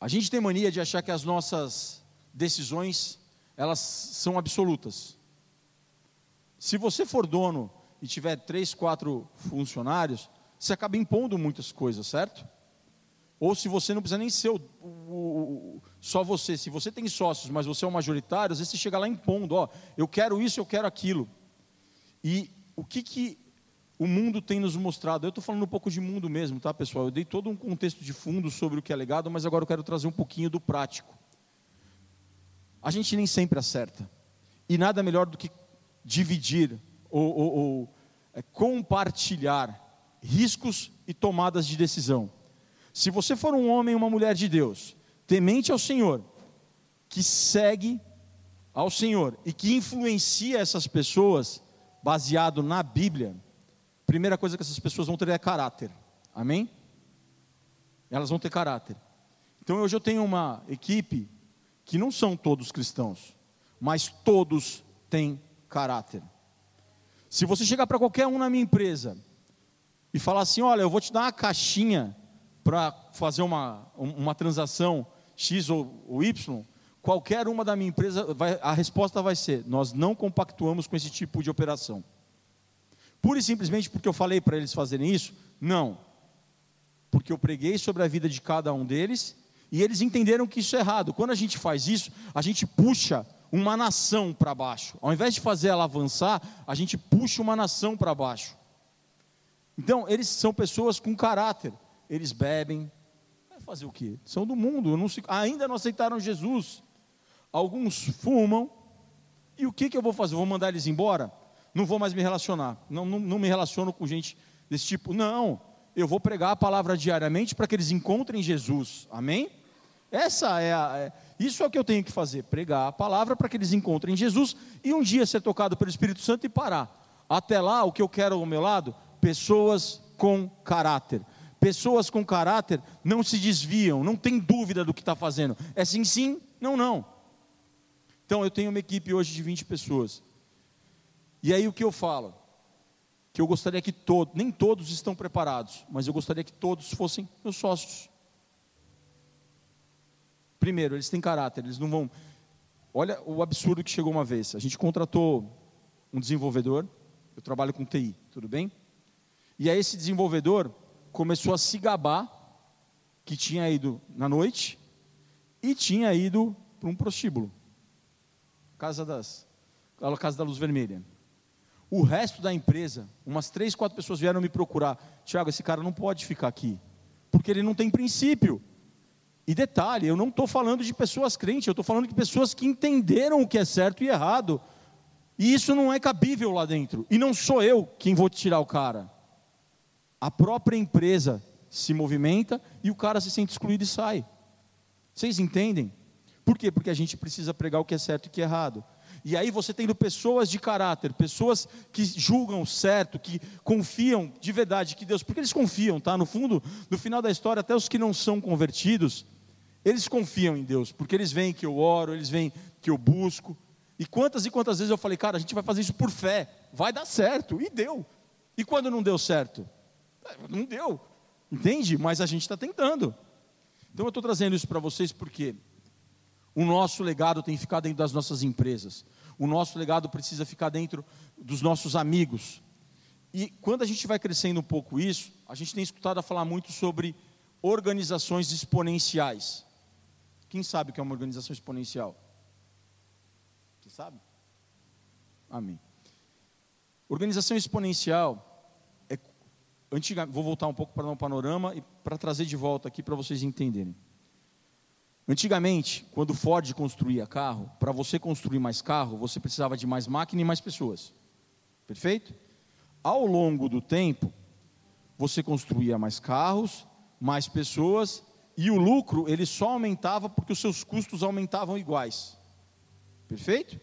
A gente tem mania de achar que as nossas decisões elas são absolutas. Se você for dono e tiver três, quatro funcionários, você acaba impondo muitas coisas, certo? Ou se você não precisa nem ser o, o, o, só você, se você tem sócios, mas você é o majoritário, às vezes você chega lá impondo, ó, eu quero isso, eu quero aquilo. E o que, que o mundo tem nos mostrado? Eu estou falando um pouco de mundo mesmo, tá, pessoal? Eu dei todo um contexto de fundo sobre o que é legado, mas agora eu quero trazer um pouquinho do prático. A gente nem sempre acerta. E nada melhor do que dividir ou, ou, ou é, compartilhar riscos e tomadas de decisão. Se você for um homem ou uma mulher de Deus, temente ao Senhor, que segue ao Senhor e que influencia essas pessoas baseado na Bíblia, primeira coisa que essas pessoas vão ter é caráter. Amém? Elas vão ter caráter. Então hoje eu tenho uma equipe que não são todos cristãos, mas todos têm caráter. Se você chegar para qualquer um na minha empresa e falar assim: olha, eu vou te dar uma caixinha para fazer uma, uma transação X ou, ou, Y, qualquer uma da minha empresa, vai, a resposta vai ser: nós não compactuamos com esse tipo de operação. Pura e simplesmente porque eu falei para eles fazerem isso? Não. Porque eu preguei sobre a vida de cada um deles e eles entenderam que isso é errado. Quando a gente faz isso, a gente puxa uma nação para baixo. Ao invés de fazer ela avançar, a gente puxa uma nação para baixo. Então, eles são pessoas com caráter eles bebem. Vai fazer o quê? São do mundo, não se, ainda não aceitaram Jesus. Alguns fumam. E o que, que eu vou fazer? vou mandar eles embora? Não vou mais me relacionar. Não, não, não me relaciono com gente desse tipo. Não. Eu vou pregar a palavra diariamente para que eles encontrem Jesus. Amém? Essa é, a, é isso é o que eu tenho que fazer, pregar a palavra para que eles encontrem Jesus e um dia ser tocado pelo Espírito Santo e parar. Até lá, o que eu quero ao meu lado, pessoas com caráter. Pessoas com caráter não se desviam, não tem dúvida do que está fazendo. É sim, sim, não, não. Então eu tenho uma equipe hoje de 20 pessoas. E aí o que eu falo? Que eu gostaria que todos, nem todos estão preparados, mas eu gostaria que todos fossem meus sócios. Primeiro, eles têm caráter, eles não vão. Olha o absurdo que chegou uma vez. A gente contratou um desenvolvedor, eu trabalho com TI, tudo bem? E aí esse desenvolvedor, começou a se gabar que tinha ido na noite e tinha ido para um prostíbulo. Casa das casa da luz vermelha. O resto da empresa, umas três, quatro pessoas vieram me procurar. Tiago, esse cara não pode ficar aqui, porque ele não tem princípio. E detalhe, eu não estou falando de pessoas crentes, eu estou falando de pessoas que entenderam o que é certo e errado. E isso não é cabível lá dentro. E não sou eu quem vou tirar o cara a própria empresa se movimenta e o cara se sente excluído e sai. Vocês entendem? Por quê? Porque a gente precisa pregar o que é certo e o que é errado. E aí você tendo pessoas de caráter, pessoas que julgam certo, que confiam de verdade que Deus, porque eles confiam, tá? No fundo, no final da história, até os que não são convertidos, eles confiam em Deus, porque eles veem que eu oro, eles veem que eu busco. E quantas e quantas vezes eu falei, cara, a gente vai fazer isso por fé, vai dar certo, e deu. E quando não deu certo? Não deu, entende? Mas a gente está tentando. Então eu estou trazendo isso para vocês porque o nosso legado tem que ficar dentro das nossas empresas. O nosso legado precisa ficar dentro dos nossos amigos. E quando a gente vai crescendo um pouco isso, a gente tem escutado a falar muito sobre organizações exponenciais. Quem sabe o que é uma organização exponencial? Você sabe? Amém. Organização exponencial antiga, vou voltar um pouco para dar um panorama e para trazer de volta aqui para vocês entenderem. Antigamente, quando Ford construía carro, para você construir mais carro, você precisava de mais máquina e mais pessoas. Perfeito? Ao longo do tempo, você construía mais carros, mais pessoas e o lucro ele só aumentava porque os seus custos aumentavam iguais. Perfeito?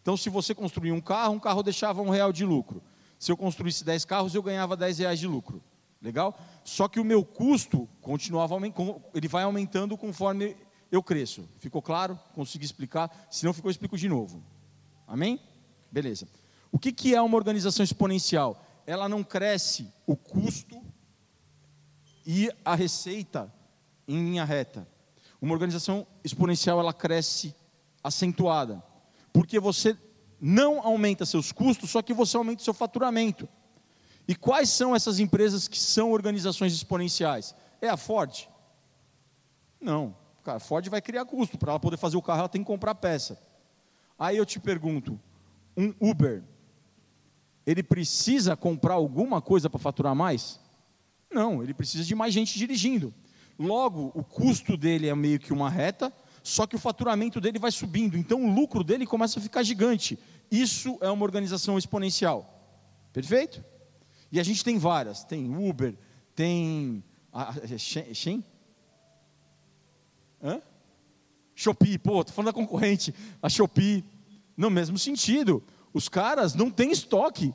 Então, se você construía um carro, um carro deixava um real de lucro. Se eu construísse 10 carros, eu ganhava 10 reais de lucro. Legal? Só que o meu custo continuava ele vai aumentando conforme eu cresço. Ficou claro? Consegui explicar? Se não ficou, eu explico de novo. Amém? Beleza. O que, que é uma organização exponencial? Ela não cresce o custo e a receita em linha reta. Uma organização exponencial ela cresce acentuada, porque você não aumenta seus custos, só que você aumenta seu faturamento. E quais são essas empresas que são organizações exponenciais? É a Ford? Não. Cara, a Ford vai criar custo. Para ela poder fazer o carro, ela tem que comprar peça. Aí eu te pergunto: um Uber, ele precisa comprar alguma coisa para faturar mais? Não, ele precisa de mais gente dirigindo. Logo, o custo dele é meio que uma reta, só que o faturamento dele vai subindo, então o lucro dele começa a ficar gigante. Isso é uma organização exponencial. Perfeito? E a gente tem várias: tem Uber, tem. A, Shen? Hã? Shopee, pô, tô falando da concorrente, a Shopee. No mesmo sentido, os caras não têm estoque.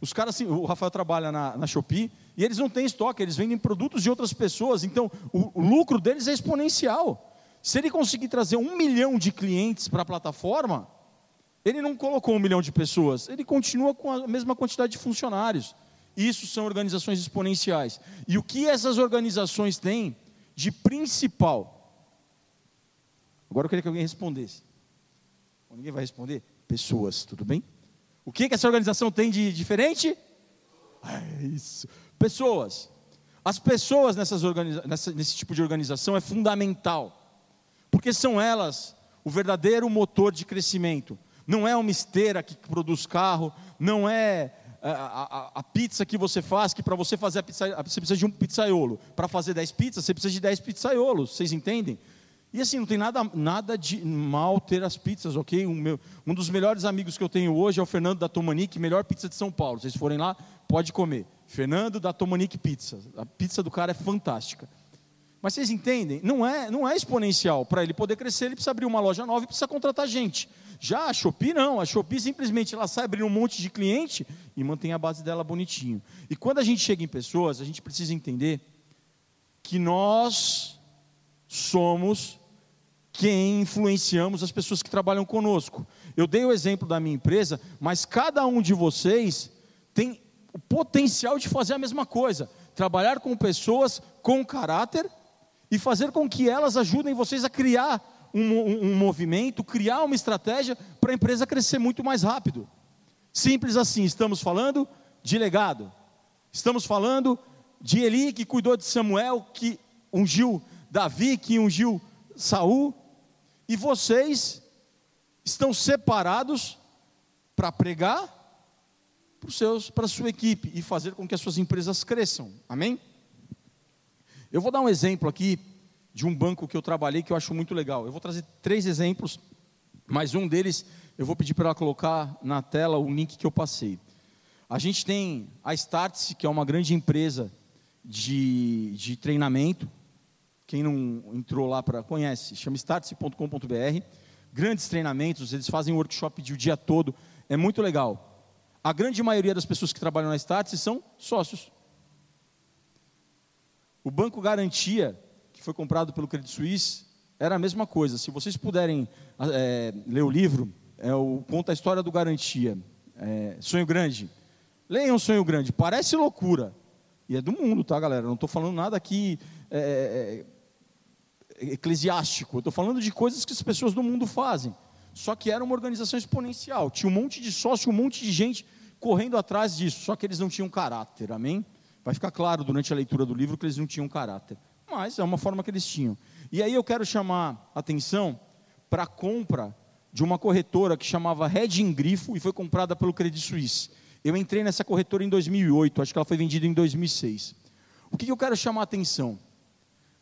Os caras, assim, o Rafael trabalha na, na Shopee e eles não têm estoque, eles vendem produtos de outras pessoas, então o, o lucro deles é exponencial. Se ele conseguir trazer um milhão de clientes para a plataforma, ele não colocou um milhão de pessoas, ele continua com a mesma quantidade de funcionários. Isso são organizações exponenciais. E o que essas organizações têm de principal? Agora eu queria que alguém respondesse. Ninguém vai responder? Pessoas, tudo bem? O que, que essa organização tem de diferente? É isso. Pessoas. As pessoas nessas organiza nessa, nesse tipo de organização é fundamental, porque são elas o verdadeiro motor de crescimento. Não é uma esteira que produz carro, não é a, a, a pizza que você faz, que para você fazer a pizza, você precisa de um pizzaiolo. Para fazer 10 pizzas, você precisa de 10 pizzaiolos, vocês entendem? E assim, não tem nada, nada de mal ter as pizzas, ok? Um, meu, um dos melhores amigos que eu tenho hoje é o Fernando da Tomanique, melhor pizza de São Paulo. Se vocês forem lá, pode comer. Fernando da Tomanique Pizza. A pizza do cara é fantástica. Mas vocês entendem? Não é, não é exponencial. Para ele poder crescer, ele precisa abrir uma loja nova e precisa contratar gente. Já a Shopee não. A Shopee simplesmente ela sai abrindo um monte de cliente e mantém a base dela bonitinho. E quando a gente chega em pessoas, a gente precisa entender que nós somos quem influenciamos as pessoas que trabalham conosco. Eu dei o exemplo da minha empresa, mas cada um de vocês tem o potencial de fazer a mesma coisa, trabalhar com pessoas com caráter e fazer com que elas ajudem vocês a criar um, um, movimento, criar uma estratégia para a empresa crescer muito mais rápido. Simples assim, estamos falando de legado. Estamos falando de Eli que cuidou de Samuel, que ungiu Davi, que ungiu Saul, e vocês estão separados para pregar para a sua equipe e fazer com que as suas empresas cresçam. Amém? Eu vou dar um exemplo aqui de um banco que eu trabalhei que eu acho muito legal. Eu vou trazer três exemplos, mas um deles eu vou pedir para ela colocar na tela o link que eu passei. A gente tem a Startse, que é uma grande empresa de, de treinamento, quem não entrou lá para conhece, chama startse.com.br. Grandes treinamentos, eles fazem workshop de o dia todo, é muito legal. A grande maioria das pessoas que trabalham na Startse são sócios. O Banco Garantia, que foi comprado pelo Credit Suisse, era a mesma coisa. Se vocês puderem é, ler o livro, é o, conta a história do Garantia. É, Sonho Grande. Leiam Sonho Grande. Parece loucura. E é do mundo, tá, galera? Não estou falando nada aqui é, é eclesiástico, eu estou falando de coisas que as pessoas do mundo fazem. Só que era uma organização exponencial, tinha um monte de sócio, um monte de gente correndo atrás disso, só que eles não tinham caráter, amém? Vai ficar claro durante a leitura do livro que eles não tinham caráter, mas é uma forma que eles tinham. E aí eu quero chamar atenção para a compra de uma corretora que chamava Reding Grifo e foi comprada pelo Credit Suisse. Eu entrei nessa corretora em 2008, acho que ela foi vendida em 2006. O que, que eu quero chamar atenção?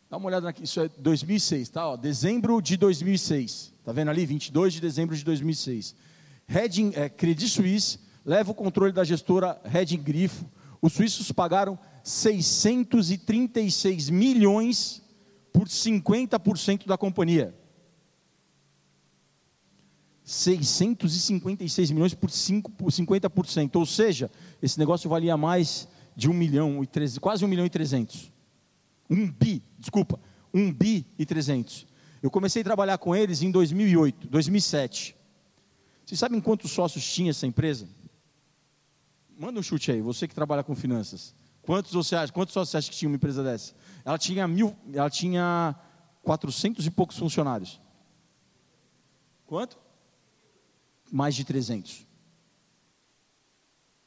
Dá uma olhada aqui, isso é 2006, tá? Ó, dezembro de 2006. Tá vendo ali? 22 de dezembro de 2006. Reding, é, Credit Suisse leva o controle da gestora Reding Grifo. Os suíços pagaram 636 milhões por 50% da companhia. 656 milhões por, 5, por 50%. Ou seja, esse negócio valia mais de 1 milhão e 300, quase 1 milhão e 300. 1 bi, desculpa, 1 bi e 300. Eu comecei a trabalhar com eles em 2008, 2007. Vocês sabem quantos sócios tinha essa empresa? Manda um chute aí, você que trabalha com finanças. Quantos você acha, quantos sócios você acha que tinha uma empresa dessa? Ela tinha mil, ela tinha 400 e poucos funcionários. Quanto? Mais de 300.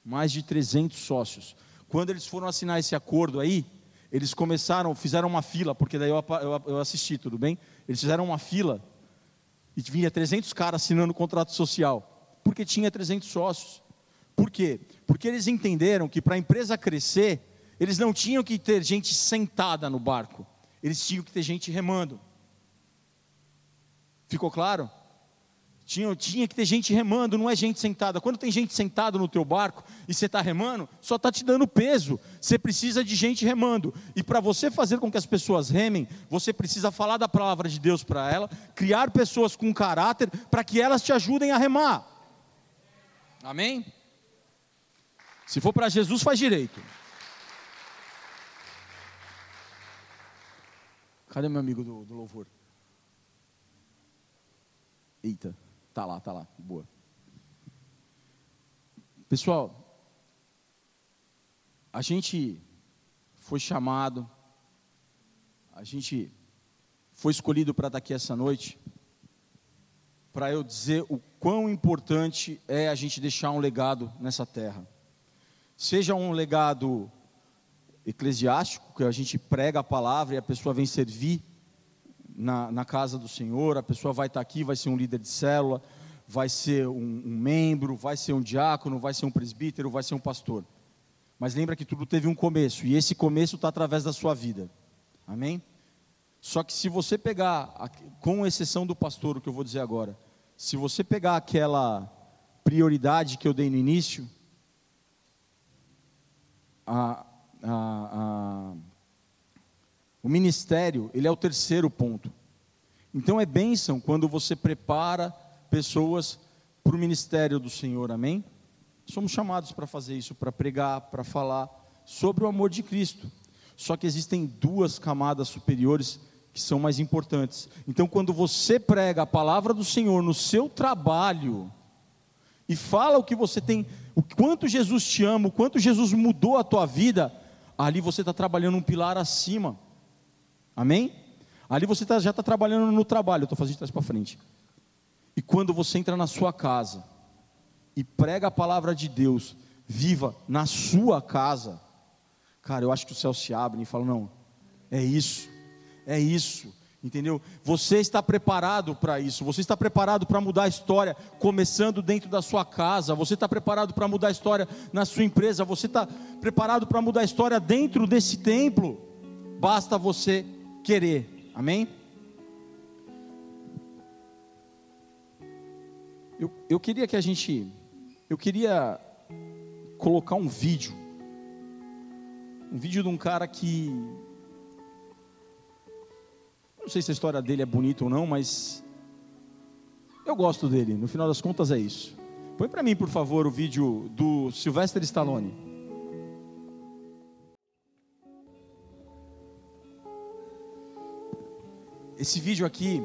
Mais de 300 sócios. Quando eles foram assinar esse acordo aí, eles começaram, fizeram uma fila, porque daí eu, eu, eu assisti, tudo bem? Eles fizeram uma fila e vinha 300 caras assinando o contrato social, porque tinha 300 sócios. Por quê? Porque eles entenderam que para a empresa crescer, eles não tinham que ter gente sentada no barco, eles tinham que ter gente remando. Ficou claro? Tinha, tinha que ter gente remando, não é gente sentada. Quando tem gente sentada no teu barco e você está remando, só está te dando peso. Você precisa de gente remando. E para você fazer com que as pessoas remem, você precisa falar da palavra de Deus para ela, criar pessoas com caráter para que elas te ajudem a remar. Amém? Se for para Jesus, faz direito. Cadê meu amigo do, do louvor? Eita, tá lá, tá lá, boa. Pessoal, a gente foi chamado, a gente foi escolhido para estar aqui essa noite, para eu dizer o quão importante é a gente deixar um legado nessa terra seja um legado eclesiástico, que a gente prega a palavra e a pessoa vem servir na, na casa do Senhor, a pessoa vai estar aqui, vai ser um líder de célula, vai ser um, um membro, vai ser um diácono, vai ser um presbítero, vai ser um pastor. Mas lembra que tudo teve um começo, e esse começo está através da sua vida. Amém? Só que se você pegar, com exceção do pastor, o que eu vou dizer agora, se você pegar aquela prioridade que eu dei no início, a, a, a, o ministério, ele é o terceiro ponto. Então é bênção quando você prepara pessoas para o ministério do Senhor, amém? Somos chamados para fazer isso, para pregar, para falar sobre o amor de Cristo. Só que existem duas camadas superiores que são mais importantes. Então, quando você prega a palavra do Senhor no seu trabalho, e fala o que você tem, o quanto Jesus te ama, o quanto Jesus mudou a tua vida, ali você está trabalhando um pilar acima. Amém? Ali você tá, já está trabalhando no trabalho, estou fazendo de trás para frente. E quando você entra na sua casa e prega a palavra de Deus, viva na sua casa, cara, eu acho que o céu se abre e fala: não, é isso, é isso Entendeu? Você está preparado para isso. Você está preparado para mudar a história, começando dentro da sua casa. Você está preparado para mudar a história na sua empresa. Você está preparado para mudar a história dentro desse templo. Basta você querer. Amém? Eu, eu queria que a gente. Eu queria colocar um vídeo. Um vídeo de um cara que não sei se a história dele é bonita ou não, mas eu gosto dele. No final das contas é isso. Põe para mim, por favor, o vídeo do Sylvester Stallone. Esse vídeo aqui,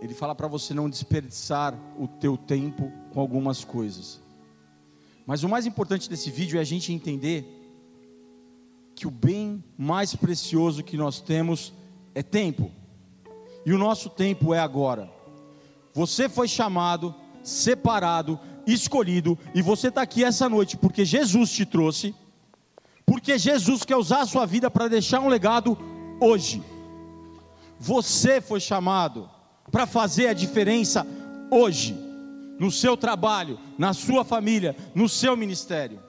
ele fala para você não desperdiçar o teu tempo com algumas coisas. Mas o mais importante desse vídeo é a gente entender que o bem mais precioso que nós temos é tempo. E o nosso tempo é agora. Você foi chamado, separado, escolhido, e você está aqui essa noite porque Jesus te trouxe, porque Jesus quer usar a sua vida para deixar um legado hoje. Você foi chamado para fazer a diferença hoje, no seu trabalho, na sua família, no seu ministério.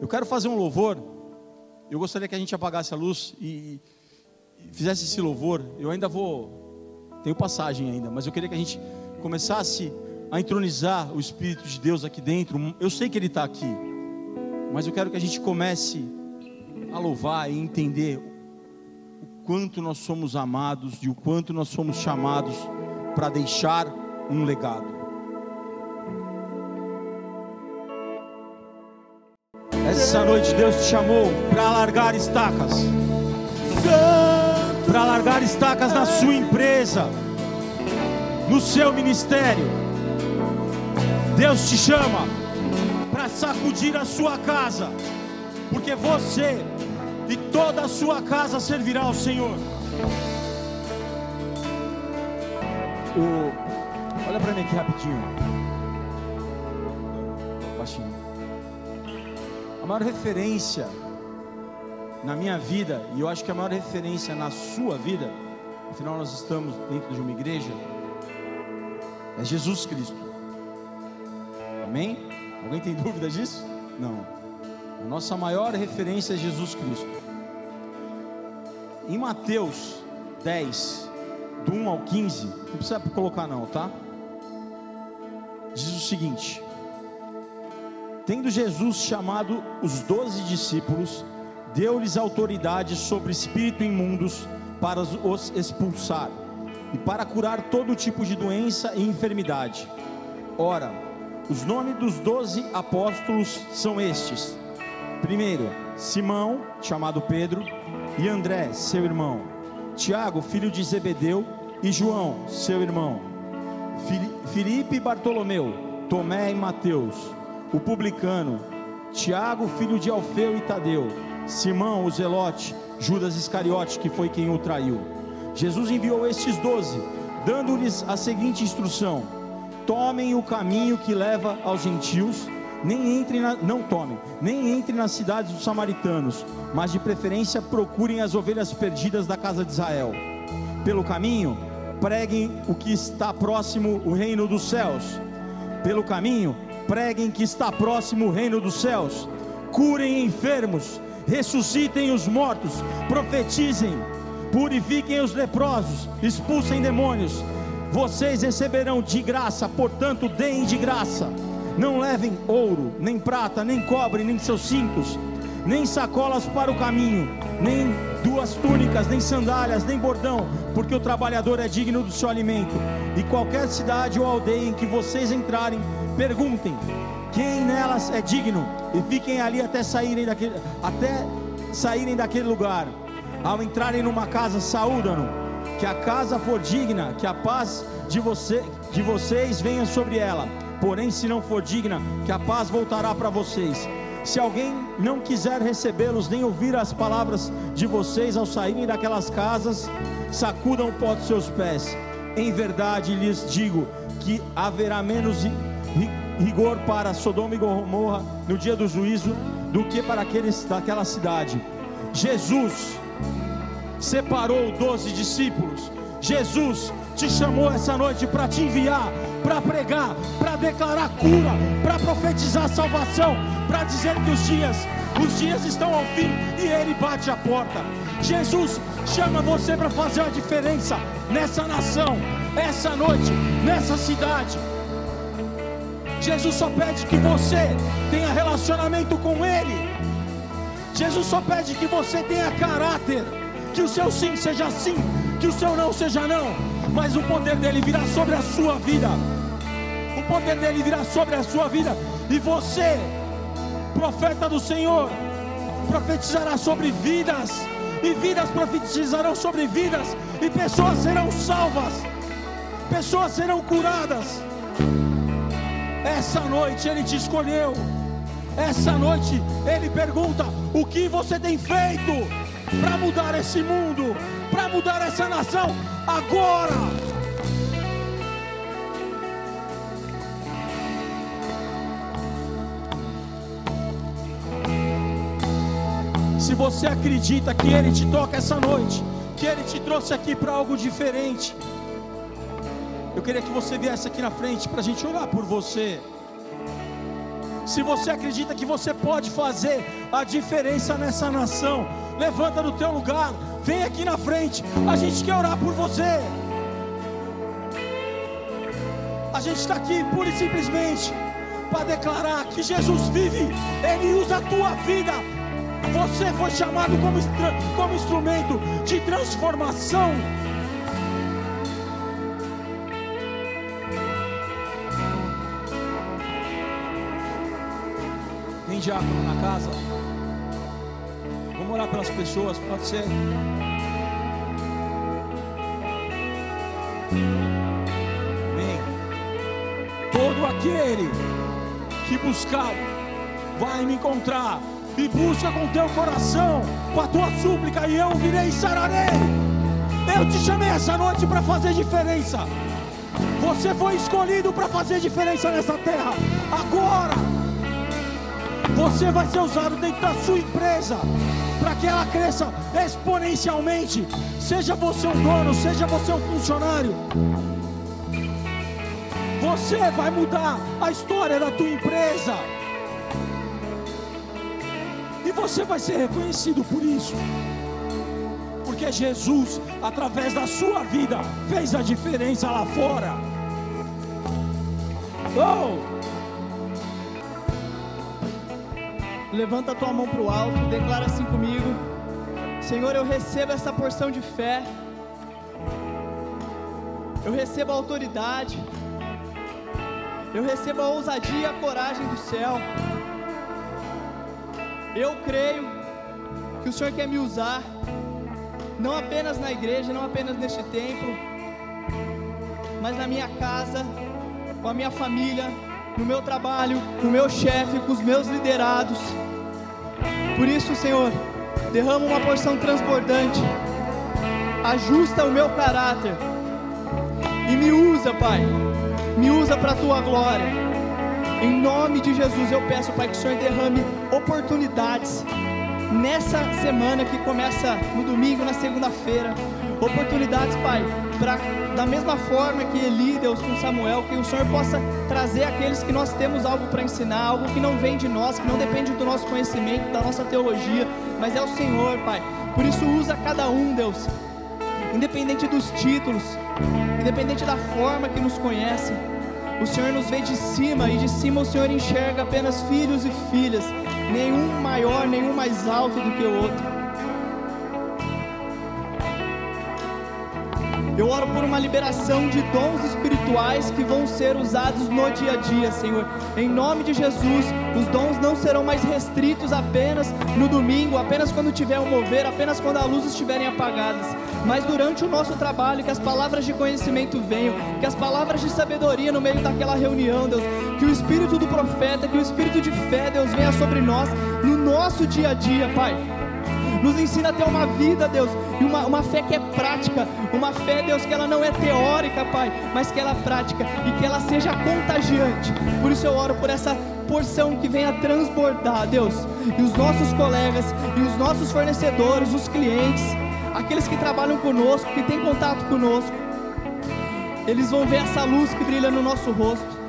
Eu quero fazer um louvor. Eu gostaria que a gente apagasse a luz e, e fizesse esse louvor. Eu ainda vou. Tenho passagem ainda, mas eu queria que a gente começasse a entronizar o Espírito de Deus aqui dentro. Eu sei que Ele está aqui, mas eu quero que a gente comece a louvar e entender o quanto nós somos amados e o quanto nós somos chamados para deixar um legado. Essa noite Deus te chamou para largar estacas, para largar estacas na sua empresa, no seu ministério. Deus te chama para sacudir a sua casa, porque você e toda a sua casa servirá ao Senhor. O... Olha para mim aqui rapidinho. Maior referência na minha vida, e eu acho que a maior referência na sua vida, afinal nós estamos dentro de uma igreja, é Jesus Cristo. Amém? Alguém tem dúvida disso? Não. A nossa maior referência é Jesus Cristo. Em Mateus 10, do 1 ao 15, não precisa colocar não, tá? Diz o seguinte: Tendo Jesus chamado os doze discípulos, deu-lhes autoridade sobre espírito imundos para os expulsar e para curar todo tipo de doença e enfermidade. Ora, os nomes dos doze apóstolos são estes: primeiro, Simão, chamado Pedro, e André, seu irmão, Tiago, filho de Zebedeu, e João, seu irmão, Filipe e Bartolomeu, Tomé e Mateus, o publicano, Tiago, filho de Alfeu e Tadeu, Simão, o zelote, Judas Iscariote, que foi quem o traiu. Jesus enviou estes doze, dando-lhes a seguinte instrução: tomem o caminho que leva aos gentios, nem entrem na, não tomem, nem entrem nas cidades dos samaritanos, mas de preferência procurem as ovelhas perdidas da casa de Israel. Pelo caminho, preguem o que está próximo o reino dos céus. Pelo caminho, preguem que está próximo o reino dos céus. Curem enfermos, ressuscitem os mortos, profetizem purifiquem os leprosos, expulsem demônios. Vocês receberão de graça, portanto, deem de graça. Não levem ouro, nem prata, nem cobre, nem seus cintos, nem sacolas para o caminho, nem duas túnicas, nem sandálias, nem bordão, porque o trabalhador é digno do seu alimento. E qualquer cidade ou aldeia em que vocês entrarem, perguntem quem nelas é digno e fiquem ali até saírem daquele, até saírem daquele lugar. Ao entrarem numa casa, saúdam-no. Que a casa for digna, que a paz de, você, de vocês venha sobre ela. Porém, se não for digna, que a paz voltará para vocês. Se alguém não quiser recebê-los, nem ouvir as palavras de vocês ao saírem daquelas casas, sacudam o pó dos seus pés. Em verdade lhes digo que haverá menos rigor para Sodoma e Gomorra no dia do juízo do que para aqueles daquela cidade. Jesus separou doze discípulos. Jesus te chamou essa noite para te enviar, para pregar, para declarar cura, para profetizar salvação, para dizer que os dias, os dias estão ao fim e Ele bate a porta. Jesus chama você para fazer a diferença nessa nação, essa noite, nessa cidade. Jesus só pede que você tenha relacionamento com Ele. Jesus só pede que você tenha caráter que o seu sim seja sim, que o seu não seja não, mas o poder dele virá sobre a sua vida. O poder dele virá sobre a sua vida, e você, profeta do Senhor, profetizará sobre vidas, e vidas profetizarão sobre vidas, e pessoas serão salvas, pessoas serão curadas. Essa noite Ele te escolheu. Essa noite Ele pergunta: O que você tem feito? para mudar esse mundo, para mudar essa nação agora. Se você acredita que Ele te toca essa noite, que Ele te trouxe aqui para algo diferente. Eu queria que você viesse aqui na frente para a gente orar por você. Se você acredita que você pode fazer a diferença nessa nação, levanta do teu lugar, vem aqui na frente. A gente quer orar por você. A gente está aqui pura e simplesmente para declarar que Jesus vive, Ele usa a tua vida. Você foi chamado como, como instrumento de transformação. Tem diácono na casa? Vamos orar pelas pessoas, pode ser. Vem. Todo aquele que buscar vai me encontrar. Me busca com teu coração, com a tua súplica, e eu virei e sararei. Eu te chamei essa noite para fazer diferença. Você foi escolhido para fazer diferença nessa terra. Agora, você vai ser usado dentro da sua empresa para que ela cresça exponencialmente. Seja você um dono, seja você um funcionário. Você vai mudar a história da tua empresa. Você vai ser reconhecido por isso. Porque Jesus, através da sua vida, fez a diferença lá fora. Oh! Levanta a tua mão para o alto, declara assim comigo: Senhor, eu recebo essa porção de fé, eu recebo a autoridade, eu recebo a ousadia e a coragem do céu. Eu creio que o Senhor quer me usar, não apenas na igreja, não apenas neste templo, mas na minha casa, com a minha família, no meu trabalho, com o meu chefe, com os meus liderados. Por isso, Senhor, derrama uma porção transbordante, ajusta o meu caráter e me usa, Pai me usa para a tua glória. Em nome de Jesus eu peço, Pai, que o Senhor derrame oportunidades nessa semana que começa no domingo, na segunda-feira. Oportunidades, Pai, para da mesma forma que Eli, Deus, com Samuel, que o Senhor possa trazer aqueles que nós temos algo para ensinar, algo que não vem de nós, que não depende do nosso conhecimento, da nossa teologia, mas é o Senhor, Pai. Por isso usa cada um, Deus, independente dos títulos, independente da forma que nos conhece. O Senhor nos vê de cima e de cima o Senhor enxerga apenas filhos e filhas, nenhum maior, nenhum mais alto do que o outro. Eu oro por uma liberação de dons espirituais que vão ser usados no dia a dia, Senhor. Em nome de Jesus, os dons não serão mais restritos apenas no domingo, apenas quando tiver o mover, apenas quando as luzes estiverem apagadas. Mas durante o nosso trabalho, que as palavras de conhecimento venham, que as palavras de sabedoria no meio daquela reunião, Deus, que o espírito do profeta, que o espírito de fé, Deus, venha sobre nós no nosso dia a dia, Pai. Nos ensina a ter uma vida, Deus, e uma, uma fé que é prática, uma fé, Deus, que ela não é teórica, Pai, mas que ela é prática e que ela seja contagiante. Por isso eu oro por essa porção que venha transbordar, Deus, e os nossos colegas, e os nossos fornecedores, os clientes, aqueles que trabalham conosco, que têm contato conosco, eles vão ver essa luz que brilha no nosso rosto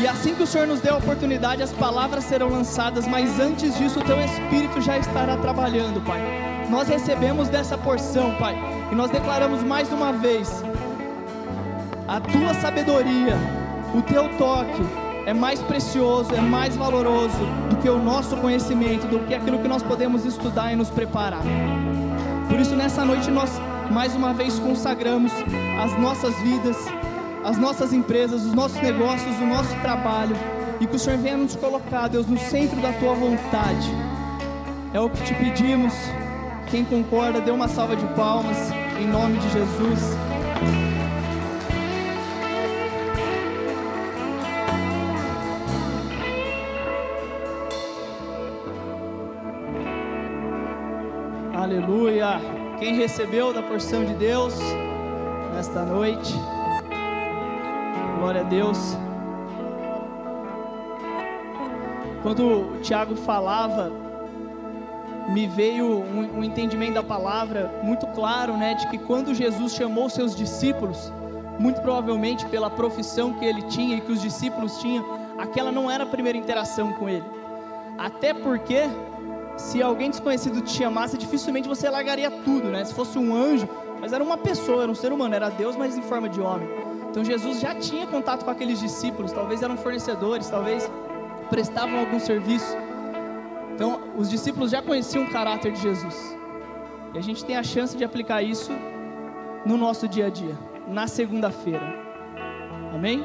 e assim que o Senhor nos der a oportunidade, as palavras serão lançadas, mas antes disso, o teu Espírito já estará trabalhando, Pai. Nós recebemos dessa porção, Pai, e nós declaramos mais uma vez: a tua sabedoria, o teu toque é mais precioso, é mais valoroso do que o nosso conhecimento, do que aquilo que nós podemos estudar e nos preparar. Por isso, nessa noite, nós mais uma vez consagramos as nossas vidas as nossas empresas, os nossos negócios, o nosso trabalho, e que o Senhor venha nos colocar, Deus, no centro da tua vontade. É o que te pedimos. Quem concorda, dê uma salva de palmas, em nome de Jesus. Aleluia. Quem recebeu da porção de Deus nesta noite? Glória a Deus. Quando o Tiago falava me veio um, um, entendimento da palavra muito claro, né, de que quando Jesus chamou seus discípulos, muito provavelmente pela profissão que ele tinha e que os discípulos tinham, aquela não era a primeira interação com ele. Até porque se alguém desconhecido te chamasse, dificilmente você largaria tudo, né? Se fosse um anjo, mas era uma pessoa, era um ser humano, era Deus, mas em forma de homem. Então Jesus já tinha contato com aqueles discípulos, talvez eram fornecedores, talvez prestavam algum serviço. Então os discípulos já conheciam o caráter de Jesus. E a gente tem a chance de aplicar isso no nosso dia a dia, na segunda-feira. Amém?